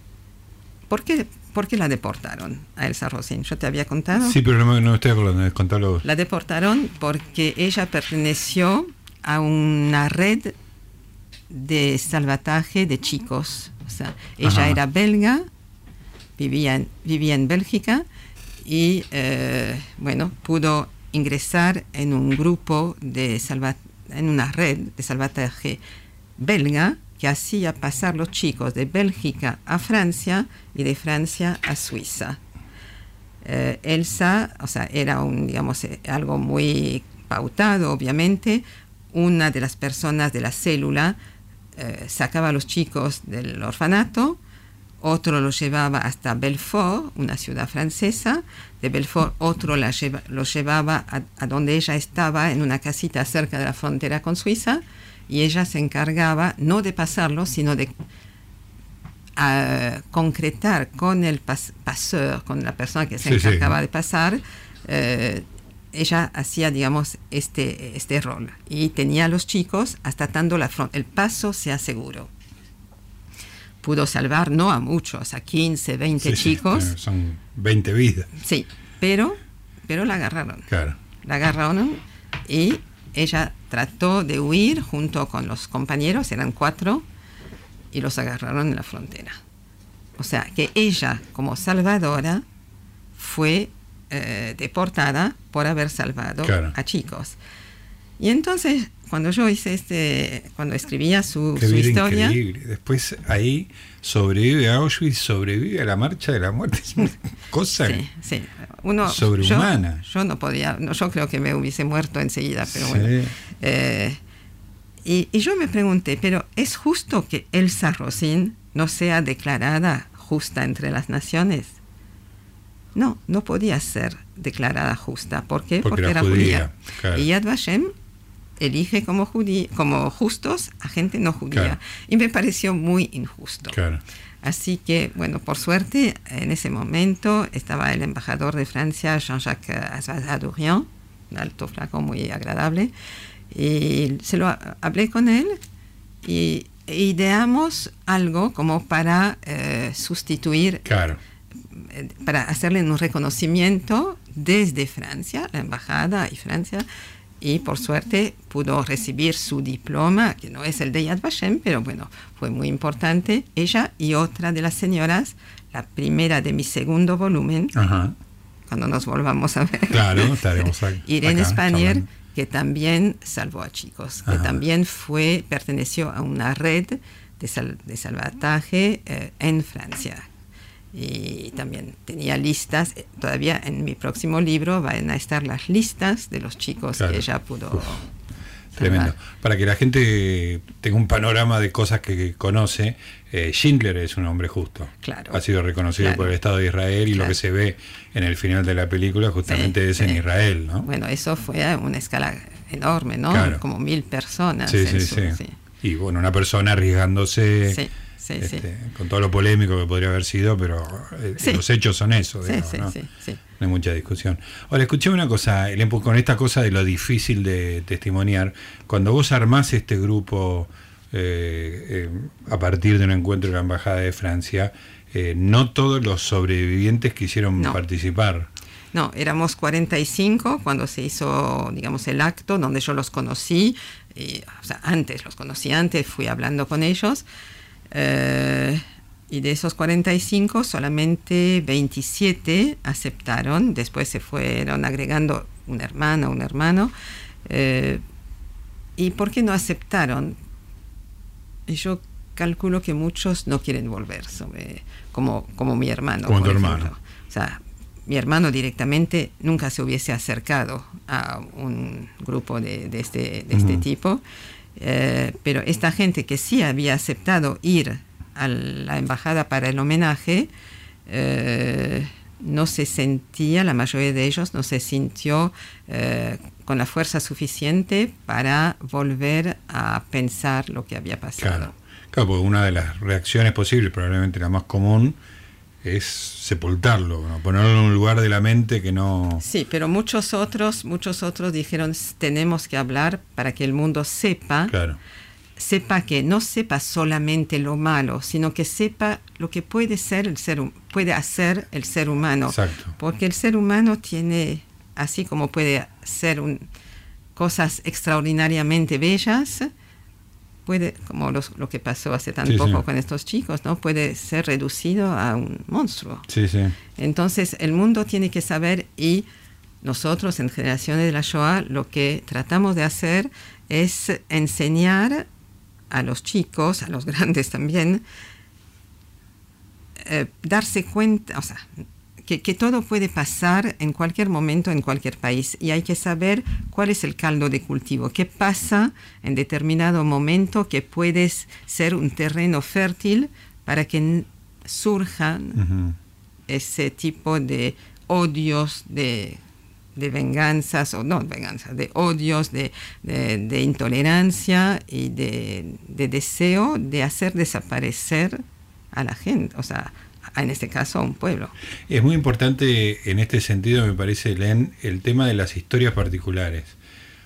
¿por qué, por qué la deportaron a Elsa Rosin? Yo te había contado. Sí, pero no no estoy acordando, contalo vos. La deportaron porque ella perteneció a una red de salvataje de chicos. O sea, ella Ajá. era belga, vivía en, vivía en Bélgica y, eh, bueno, pudo ingresar en un grupo de salva en una red de salvataje belga que hacía pasar los chicos de Bélgica a Francia y de Francia a Suiza. Eh, Elsa, o sea, era un, digamos, eh, algo muy pautado, obviamente. Una de las personas de la célula eh, sacaba los chicos del orfanato, otro los llevaba hasta Belfort, una ciudad francesa. De Belfort, otro la los llevaba a donde ella estaba, en una casita cerca de la frontera con Suiza, y ella se encargaba no de pasarlos, sino de concretar con el pas paseur, con la persona que se Sí, sí. encargaba de pasar, eh, ella hacía, digamos, este, este rol. Y tenía a los chicos hasta tanto la fron- el paso sea seguro. Pudo salvar, no a muchos, a 15, 20 Sí, sí, chicos. claro, son 20 vidas. Sí, pero, pero la agarraron. Claro. La agarraron y ella trató de huir junto con los compañeros, eran cuatro, y los agarraron en la frontera. O sea, que ella, como salvadora, fue eh, deportada por haber salvado Claro. a chicos. Y entonces, cuando yo hice este, cuando escribía su, historia, increíble. Después ahí sobrevive a Auschwitz, sobrevive a la marcha de la muerte. Es una cosa. sí, sí, uno, Sobrehumana. Yo, yo no podía, no, yo creo que me hubiese muerto enseguida, pero Sí. bueno. Eh, y, y yo me pregunté, pero ¿es justo que Elsa Rosin no sea declarada justa entre las naciones? No, no podía ser declarada justa. ¿Por qué? Porque era judía, claro. Y Yad Vashem elige como, judí- como justos a gente no judía. Claro. Y me pareció muy injusto. Claro. Así que, bueno, por suerte, en ese momento estaba el embajador de Francia, Jean-Jacques Azadurian, un alto flaco muy agradable, y se lo ha- hablé con él y ideamos algo como para eh, sustituir, Claro. eh, para hacerle un reconocimiento desde Francia, la embajada y Francia, y por suerte pudo recibir su diploma, que no es el de Yad Vashem, pero bueno, fue muy importante. Ella y otra de las señoras, la primera de mi segundo volumen, Ajá. cuando nos volvamos a ver. Claro, estaremos Irene acá Spanier, que también salvó a chicos, que también fue, perteneció a una red de, sal- de salvataje eh, en Francia. Y también tenía listas, eh, todavía en mi próximo libro van a estar las listas de los chicos Claro. que ella pudo Uf, Tremendo. Para que la gente tenga un panorama de cosas que, conoce, eh, Schindler es un hombre justo. Claro. Ha sido reconocido Claro. por el Estado de Israel y lo que se ve en el final de la película justamente Sí, es en sí. Israel, ¿no? Bueno, eso fue a una escala enorme, ¿no? Como mil personas. sí, en sí, su- sí, sí. Y bueno, una persona arriesgándose Sí, este, sí. con todo lo polémico que podría haber sido, pero eh, Sí. los hechos son eso, digamos, sí, ¿no? sí, sí. No hay mucha discusión. Ahora, escuché una cosa, el con esta cosa de lo difícil de testimoniar, cuando vos armás este grupo eh, eh, a partir de un encuentro de la Embajada de Francia, eh, no todos los sobrevivientes quisieron No. participar. No, éramos 45 cuando se hizo, digamos, el acto donde yo los conocí. y, o sea, antes, los conocí antes, fui hablando con ellos. Eh, y de esos 45, solamente 27 aceptaron. Después se fueron agregando un hermano, un hermano. eh, ¿Y por qué no aceptaron? Y yo calculo que muchos no quieren volver, sobre, como, como mi hermano. Como tu hermano. O sea, mi hermano directamente nunca se hubiese acercado a un grupo de, de este, de este tipo. Eh, pero esta gente que sí había aceptado ir a la embajada para el homenaje, eh, no se sentía, la mayoría de ellos no se sintió eh, con la fuerza suficiente para volver a pensar lo que había pasado. Claro. Claro, porque una de las reacciones posibles, probablemente la más común, es sepultarlo, ¿no? ponerlo en un lugar de la mente que no... Sí, pero muchos otros, muchos otros dijeron tenemos que hablar para que el mundo sepa, Claro, sepa que no sepa solamente lo malo, sino que sepa lo que puede ser el ser, puede hacer el ser humano. Exacto. Porque el ser humano tiene, así como puede ser un- cosas extraordinariamente bellas, puede, como los- lo que pasó hace tan Sí, poco sí. con estos chicos, ¿no? Puede ser reducido a un monstruo. sí. Entonces el mundo tiene que saber y nosotros en Generaciones de la Shoah lo que tratamos de hacer es enseñar a los chicos, a los grandes también, eh, darse cuenta, o sea, que, que todo puede pasar en cualquier momento, en cualquier país, y hay que saber cuál es el caldo de cultivo, qué pasa en determinado momento que puede ser un terreno fértil para que surjan ese tipo de odios, de, de venganzas, o no venganzas, de odios, de, de- de intolerancia y de, de deseo de hacer desaparecer a la gente, o sea, en este caso a un pueblo. Es muy importante en este sentido, me parece, Len, el tema de las historias particulares.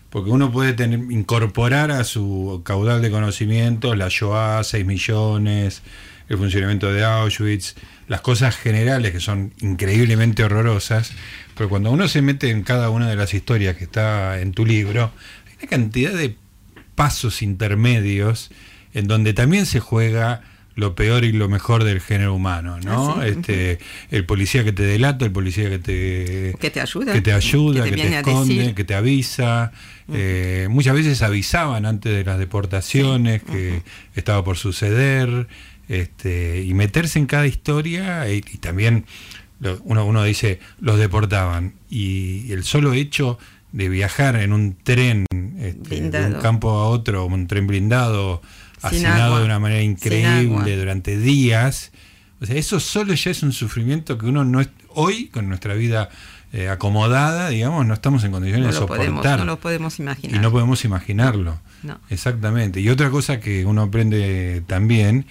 Porque uno puede tener, incorporar a su caudal de conocimientos la Shoah, 6 millones, el funcionamiento de Auschwitz, las cosas generales que son increíblemente horrorosas, pero cuando uno se mete en cada una de las historias que está en tu libro, hay una cantidad de pasos intermedios en donde también se juega lo peor y lo mejor del género humano, ¿no? Ah, sí, este, el policía que te delata, el policía que te Que te ayuda. que te ayuda, que que te esconde, que te avisa. Eh, muchas veces avisaban antes de las deportaciones que estaba por suceder. Este, y meterse en cada historia y, y también lo- uno, uno dice los deportaban y el solo hecho de viajar en un tren este, de un campo a otro, un tren blindado, hacinado de una manera increíble durante días. O sea, eso solo ya es un sufrimiento que uno no es, hoy, con nuestra vida eh, acomodada, digamos, no estamos en condiciones no de lo, podemos, soportar. no lo podemos imaginar. y no podemos imaginarlo. No. Exactamente. Y otra cosa que uno aprende también,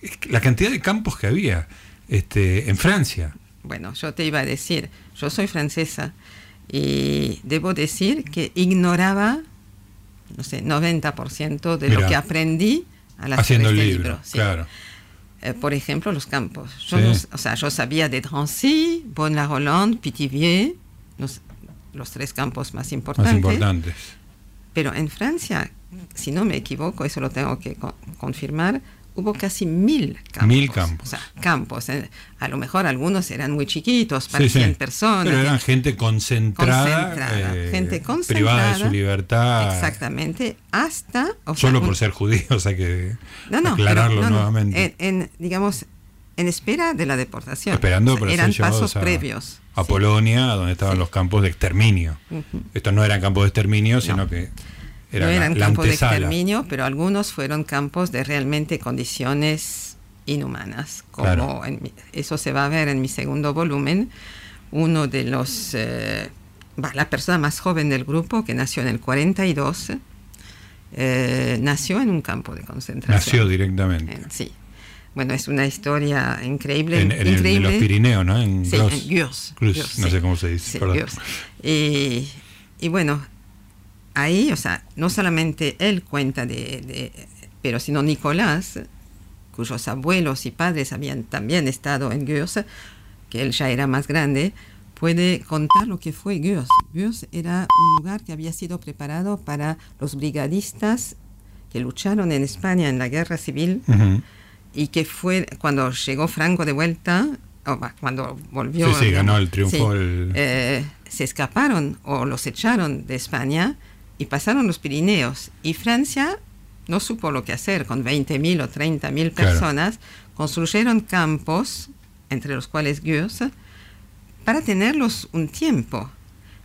es la cantidad de campos que había este, en Francia. Bueno, yo te iba a decir, yo soy francesa y debo decir que ignoraba, no sé, 90% de Mira. lo que aprendí al hacer haciendo el este libro. sí. Claro. Eh, por ejemplo, los campos. Yo, Sí. no o sea, yo sabía de Drancy, Bonne-la-Rolande, Pithiviers, los, los tres campos más importantes. Más importantes. Pero en Francia, si no me equivoco, eso lo tengo que co- confirmar, hubo casi mil campos. Mil campos. O sea, campos. eh. A lo mejor algunos eran muy chiquitos, para Sí, sí. 100 personas. Pero eran gente concentrada, Concentrada, eh, gente privada de concentrada. su libertad, Exactamente, hasta... o solo por ser judíos, hay que no, no, aclararlo pero, no, no, nuevamente. En, en, digamos, en espera de la deportación. Esperando O sea, eran pasos a, previos. a Sí. Polonia, donde estaban los campos de exterminio. Estos no eran campos de exterminio, sino No. que era no eran la campos de exterminio, pero algunos fueron campos de realmente condiciones inhumanas. Como Claro. en eso se va a ver en mi segundo volumen. Uno de los. eh, la persona más joven del grupo, que nació en el 42, eh, nació en un campo de concentración. Nació directamente. En- sí. Bueno, es una historia increíble. En, increíble. los Pirineos, ¿no? En Sí, en no sí. sé cómo se dice, Sí, y bueno, ahí, o sea, no solamente él cuenta de, de- pero sino Nicolás, cuyos abuelos y padres habían también estado en Gurs, que él ya era más grande, puede contar lo que fue Gurs. Gurs era un lugar que había sido preparado para los brigadistas que lucharon en España en la guerra civil y que fue cuando llegó Franco de vuelta, o cuando volvió. Sí, sí, ganó el triunfo sí, el- eh, se escaparon o los echaron de España y pasaron los Pirineos. Y Francia no supo lo que hacer con 20.000 o 30.000 Claro. personas. Construyeron campos, entre los cuales Gurs, para tenerlos un tiempo.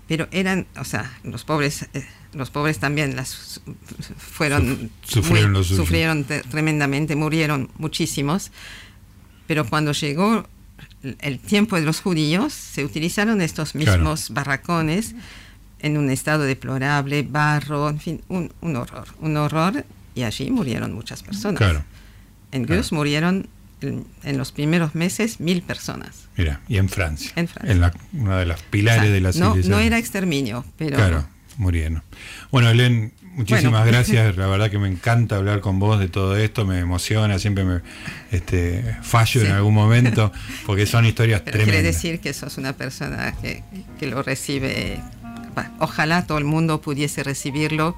Pero eran, o sea, los pobres, eh, los pobres también las fueron Suf- sufrieron muy- sufrieron te- tremendamente, murieron muchísimos. Pero cuando llegó el- tiempo de los judíos, se utilizaron estos Claro. mismos barracones en un estado deplorable, barro, en fin, un, un horror, un horror, y allí murieron muchas personas. Claro, En claro. Murieron en, en los primeros meses mil personas. mira, y en Francia. En Francia. la- una de las pilares O sea, de la civilización. no era exterminio, pero Claro, murieron. Bueno, Helen, muchísimas Bueno. gracias. La verdad que me encanta hablar con vos de todo esto, me emociona, siempre me este, fallo en algún momento, porque son historias Pero quiere tremendas. decir que sos una persona que, que lo recibe. Ojalá todo el mundo pudiese recibirlo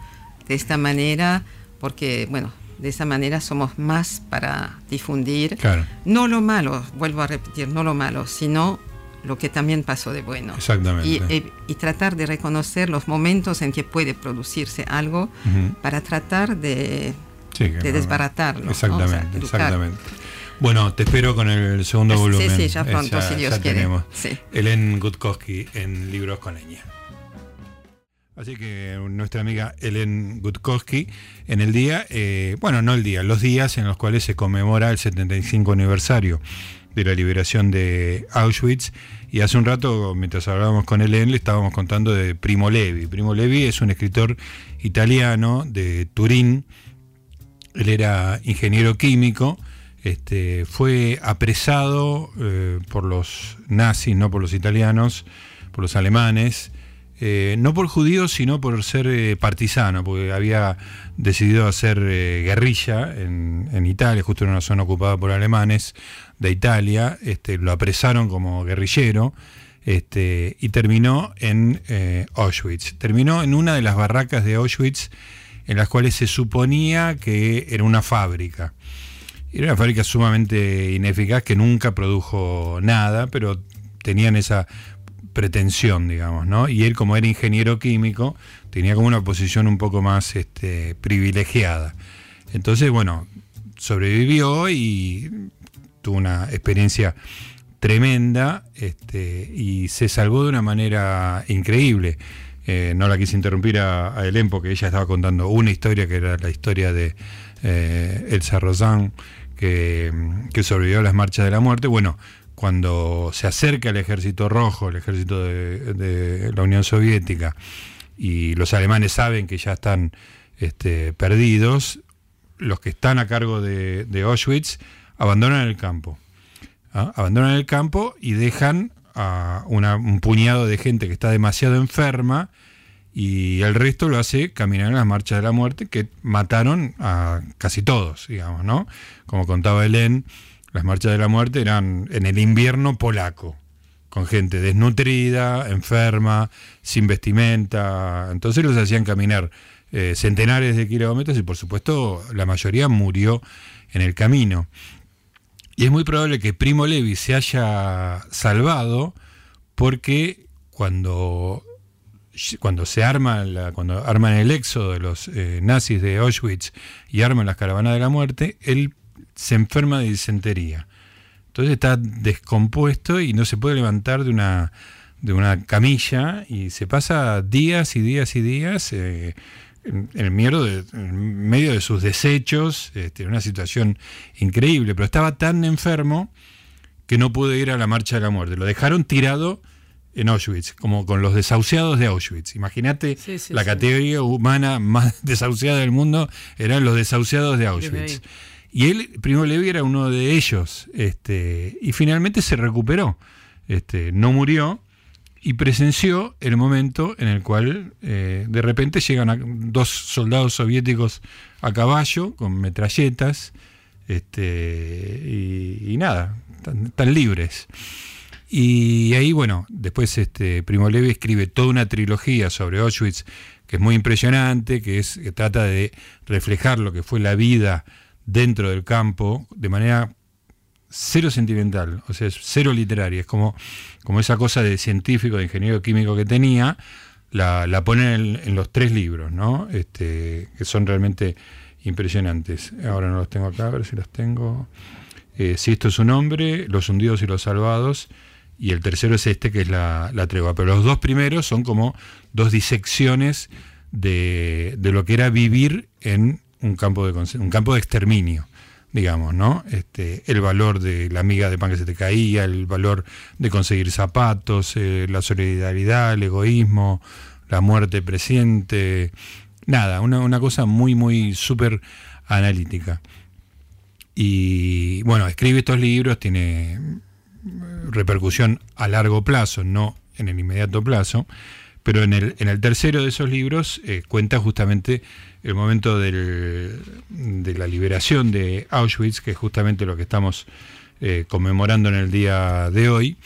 de esta manera, porque, bueno, de esa manera somos más para difundir. Claro, No lo malo, vuelvo a repetir, no lo malo, sino lo que también pasó de bueno. exactamente. Y, y- y tratar de reconocer los momentos en que puede producirse algo Ujú. para tratar de, Sí, de desbaratarlo. ¿no? O sea, Exactamente, exactamente. Bueno, te espero con el segundo Sí, volumen. sí, ya Eh, pronto, si Dios ya quiere. Sí. Helen Gutkowski en Libros con Leña. Así que nuestra amiga Helen Gutkowski, en el día, eh, bueno, no el día, los días en los cuales se conmemora el 75 aniversario de la liberación de Auschwitz. Y hace un rato, mientras hablábamos con Helen, le estábamos contando de Primo Levi. Primo Levi es un escritor italiano de Turín. Él era ingeniero químico. Este, fue apresado eh, por los nazis, no por los italianos, por los alemanes, eh, no por judíos, sino por ser eh, partisano, porque había decidido hacer eh, guerrilla en, Italia, justo en una zona ocupada por alemanes de Italia, este, lo apresaron como guerrillero este, y terminó en Auschwitz. Terminó en una de las barracas de Auschwitz en las cuales se suponía que era una fábrica. Era una fábrica sumamente ineficaz que nunca produjo nada, pero tenían esa pretensión, digamos, ¿no? Y él, como era ingeniero químico, tenía como una posición un poco más este, privilegiada. Entonces, bueno, sobrevivió y tuvo una experiencia tremenda este, y se salvó de una manera increíble. Eh, no la quise interrumpir a, a Helen porque ella estaba contando una historia que era la historia de eh, Elsa Rosan, que, que sobrevivió a las marchas de la muerte. Bueno, cuando se acerca el ejército rojo, el ejército de, la Unión Soviética, y los alemanes saben que ya están este, perdidos, los que están a cargo de, de Auschwitz abandonan el campo. ¿ah? Abandonan el campo y dejan a una- un puñado de gente que está demasiado enferma y el resto lo hace caminar en las marchas de la muerte que mataron a casi todos, digamos, ¿no? Como contaba Helen, las marchas de la muerte eran en el invierno polaco, con gente desnutrida, enferma, sin vestimenta, entonces los hacían caminar eh, centenares de kilómetros y por supuesto la mayoría murió en el camino. Y es muy probable que Primo Levi se haya salvado porque cuando, cuando se arma la- cuando arman el éxodo de los eh, nazis de Auschwitz y arman las caravanas de la muerte, él se enferma de disentería. Entonces está descompuesto y no se puede levantar de una, de una camilla y se pasa días y días y días eh, en, el miedo de- en medio de sus desechos, este, en una situación increíble, pero estaba tan enfermo que no pudo ir a la marcha de la muerte. Lo dejaron tirado en Auschwitz, como con los desahuciados de Auschwitz. Imagínate Sí, sí, la sí. categoría humana más desahuciada del mundo, eran los desahuciados de Auschwitz. Y él, Primo Levi, era uno de ellos. Este, y finalmente se recuperó. Este, no murió y presenció el momento en el cual eh, de repente llegan dos soldados soviéticos a caballo con metralletas este, y, nada, están libres. Y ahí, bueno, después este, Primo Levi escribe toda una trilogía sobre Auschwitz que es muy impresionante, que, es, que trata de reflejar lo que fue la vida dentro del campo de manera cero sentimental, o sea, es cero literaria, es como, como esa cosa de científico, de ingeniero químico que tenía, la, la ponen en, los tres libros, ¿no? Este, que son realmente impresionantes. Ahora no los tengo acá, a ver si los tengo. Eh, si esto es un hombre, Los hundidos y los salvados, y el tercero es este, que es la, la tregua. Pero los dos primeros son como dos disecciones de, de lo que era vivir en un campo de, un campo de exterminio digamos, ¿no? Este, el valor de la miga de pan que se te caía, el valor de conseguir zapatos, eh, la solidaridad, el egoísmo, la muerte presente, nada, una, una cosa muy, muy súper analítica. Y bueno, escribe estos libros, tiene repercusión a largo plazo, no en el inmediato plazo, pero en el, en el tercero de esos libros eh, cuenta justamente el momento de la liberación de Auschwitz, que es justamente lo que estamos eh, conmemorando en el día de hoy.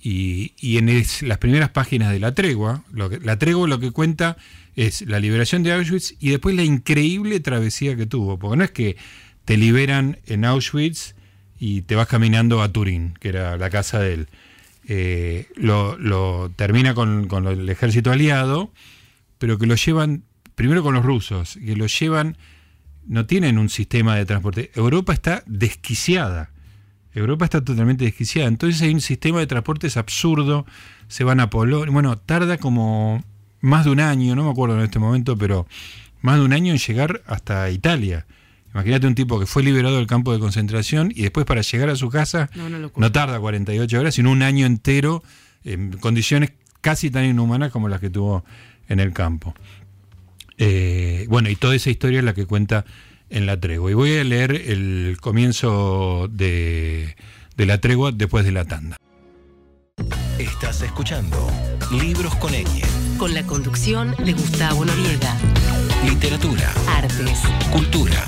Y, en las primeras páginas de la tregua, lo que- la tregua lo que cuenta es la liberación de Auschwitz y después la increíble travesía que tuvo, porque no es que te liberan en Auschwitz y te vas caminando a Turín, que era la casa de él. Eh, lo, termina con, con el ejército aliado, pero que lo llevan primero con los rusos, que lo llevan, no tienen un sistema de transporte. Europa está desquiciada. Europa está totalmente desquiciada. Entonces hay un sistema de transportes absurdo. Se van a Polonia. Bueno, tarda como más de un año, no me acuerdo en este momento, pero más de un año en llegar hasta Italia. Imagínate un tipo que fue liberado del campo de concentración y después para llegar a su casa No, tarda 48 horas, sino un año entero en condiciones casi tan inhumanas como las que tuvo en el campo. Eh, bueno, y toda esa historia es la que cuenta en la tregua. Y voy a leer el comienzo de, de la tregua después de la tanda. Estás escuchando Libros con Ñ. Con la conducción de Gustavo Noriega. Literatura, Artes. cultura.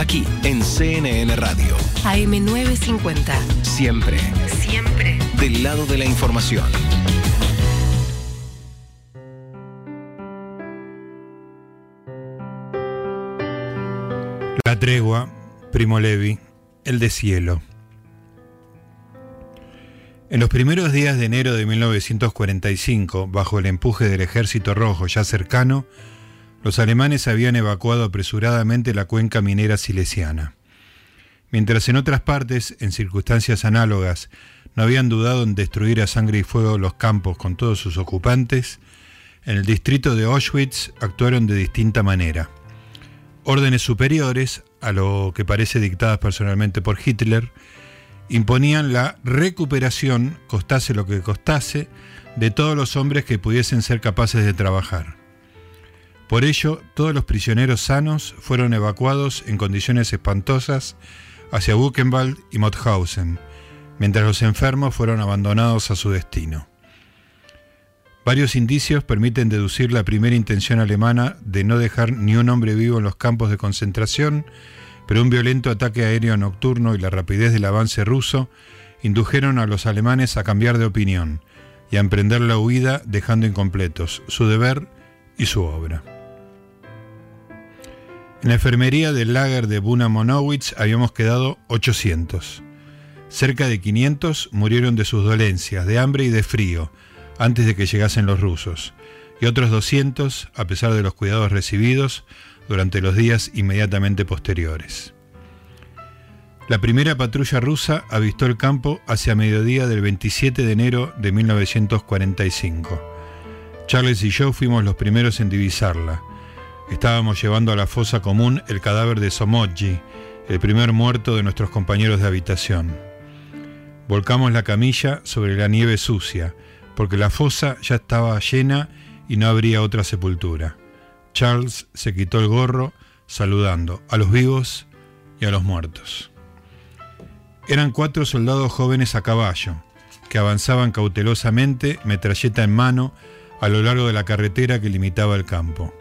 Aquí en CNN Radio. AM950. Siempre Siempre. del lado de la información. La tregua, Primo Levi, el deshielo. En los primeros días de enero de 1945, bajo el empuje del ejército rojo ya cercano, los alemanes habían evacuado apresuradamente la cuenca minera silesiana. Mientras en otras partes, en circunstancias análogas, no habían dudado en destruir a sangre y fuego los campos con todos sus ocupantes, en el distrito de Auschwitz actuaron de distinta manera. Órdenes superiores, a lo que parece dictadas personalmente por Hitler, imponían la recuperación, costase lo que costase, de todos los hombres que pudiesen ser capaces de trabajar. Por ello, todos los prisioneros sanos fueron evacuados en condiciones espantosas hacia Buchenwald y Mauthausen, mientras los enfermos fueron abandonados a su destino. Varios indicios permiten deducir la primera intención alemana de no dejar ni un hombre vivo en los campos de concentración, pero un violento ataque aéreo nocturno y la rapidez del avance ruso indujeron a los alemanes a cambiar de opinión y a emprender la huida dejando incompletos su deber y su obra. En la enfermería del lager de Buna Monowitz habíamos quedado 800. Cerca de 500 murieron de sus dolencias, de hambre y de frío, antes de que llegasen los rusos, y otros 200, a pesar de los cuidados recibidos, durante los días inmediatamente posteriores. La primera patrulla rusa avistó el campo hacia mediodía del 27 de enero de 1945. Charles y yo fuimos los primeros en divisarla Estábamos llevando a la fosa común el cadáver de Somoji, el primer muerto de nuestros compañeros de habitación. Volcamos la camilla sobre la nieve sucia, porque la fosa ya estaba llena y no habría otra sepultura. Charles se quitó el gorro, saludando a los vivos y a los muertos. Eran cuatro soldados jóvenes a caballo, que avanzaban cautelosamente, metralleta en mano, a lo largo de la carretera que limitaba el campo.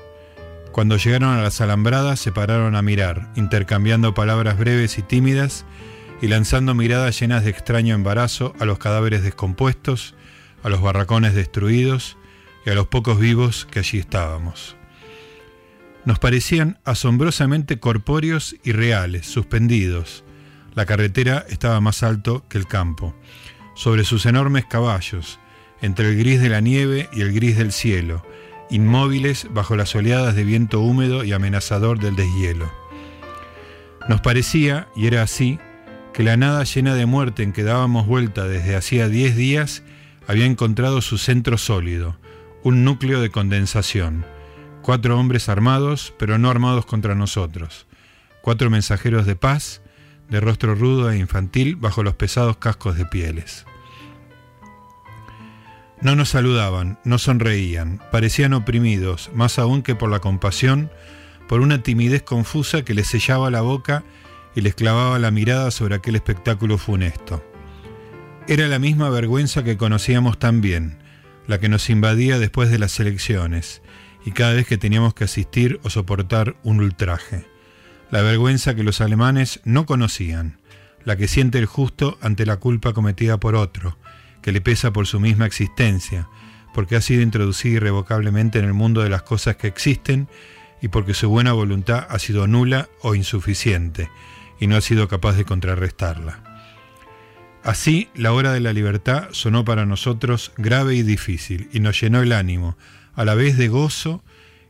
Cuando llegaron a las alambradas se pararon a mirar, intercambiando palabras breves y tímidas y lanzando miradas llenas de extraño embarazo a los cadáveres descompuestos, a los barracones destruidos y a los pocos vivos que allí estábamos. Nos parecían asombrosamente corpóreos y reales, suspendidos. La carretera estaba más alto que el campo, sobre sus enormes caballos, entre el gris de la nieve y el gris del cielo, inmóviles bajo las oleadas de viento húmedo y amenazador del deshielo. Nos parecía, y era así, que la nada llena de muerte en que dábamos vuelta desde hacía diez días había encontrado su centro sólido, un núcleo de condensación. Cuatro hombres armados, pero no armados contra nosotros. Cuatro mensajeros de paz, de rostro rudo e infantil bajo los pesados cascos de pieles. No nos saludaban, no sonreían, parecían oprimidos, más aún que por la compasión, por una timidez confusa que les sellaba la boca y les clavaba la mirada sobre aquel espectáculo funesto. Era la misma vergüenza que conocíamos tan bien, la que nos invadía después de las elecciones, y cada vez que teníamos que asistir o soportar un ultraje. La vergüenza que los alemanes no conocían, la que siente el justo ante la culpa cometida por otro, que le pesa por su misma existencia, porque ha sido introducida irrevocablemente en el mundo de las cosas que existen y porque su buena voluntad ha sido nula o insuficiente y no ha sido capaz de contrarrestarla. Así, la hora de la libertad sonó para nosotros grave y difícil y nos llenó el ánimo, a la vez de gozo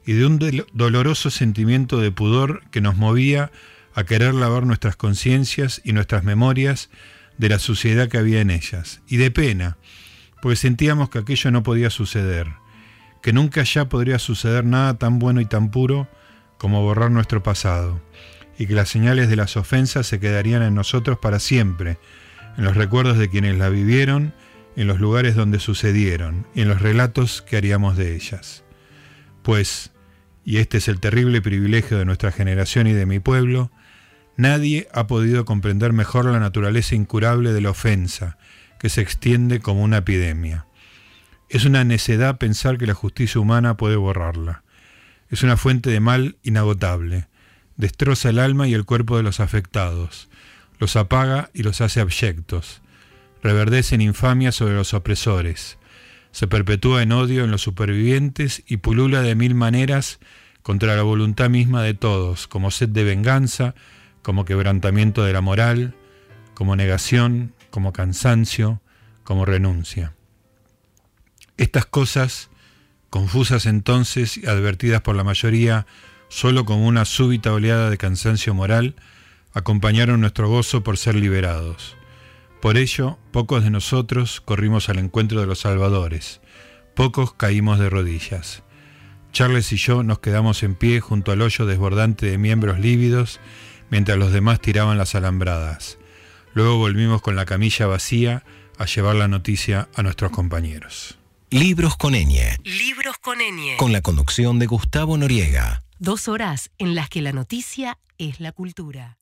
y de un doloroso sentimiento de pudor que nos movía a querer lavar nuestras conciencias y nuestras memorias de la suciedad que había en ellas, y de pena, pues sentíamos que aquello no podía suceder, que nunca ya podría suceder nada tan bueno y tan puro como borrar nuestro pasado, y que las señales de las ofensas se quedarían en nosotros para siempre, en los recuerdos de quienes la vivieron, en los lugares donde sucedieron, y en los relatos que haríamos de ellas. Pues, y este es el terrible privilegio de nuestra generación y de mi pueblo, Nadie ha podido comprender mejor la naturaleza incurable de la ofensa, que se extiende como una epidemia. Es una necedad pensar que la justicia humana puede borrarla. Es una fuente de mal inagotable. Destroza el alma y el cuerpo de los afectados. Los apaga y los hace abyectos. Reverdece en infamia sobre los opresores. Se perpetúa en odio en los supervivientes y pulula de mil maneras contra la voluntad misma de todos, como sed de venganza, como quebrantamiento de la moral, como negación, como cansancio, como renuncia. Estas cosas, confusas entonces y advertidas por la mayoría solo como una súbita oleada de cansancio moral, acompañaron nuestro gozo por ser liberados. Por ello, pocos de nosotros corrimos al encuentro de los salvadores, pocos caímos de rodillas. Charles y yo nos quedamos en pie junto al hoyo desbordante de miembros lívidos, mientras los demás tiraban las alambradas. Luego volvimos con la camilla vacía a llevar la noticia a nuestros compañeros. Libros con ñ. Libros con ñ. Con la conducción de Gustavo Noriega. Dos horas en las que la noticia es la cultura.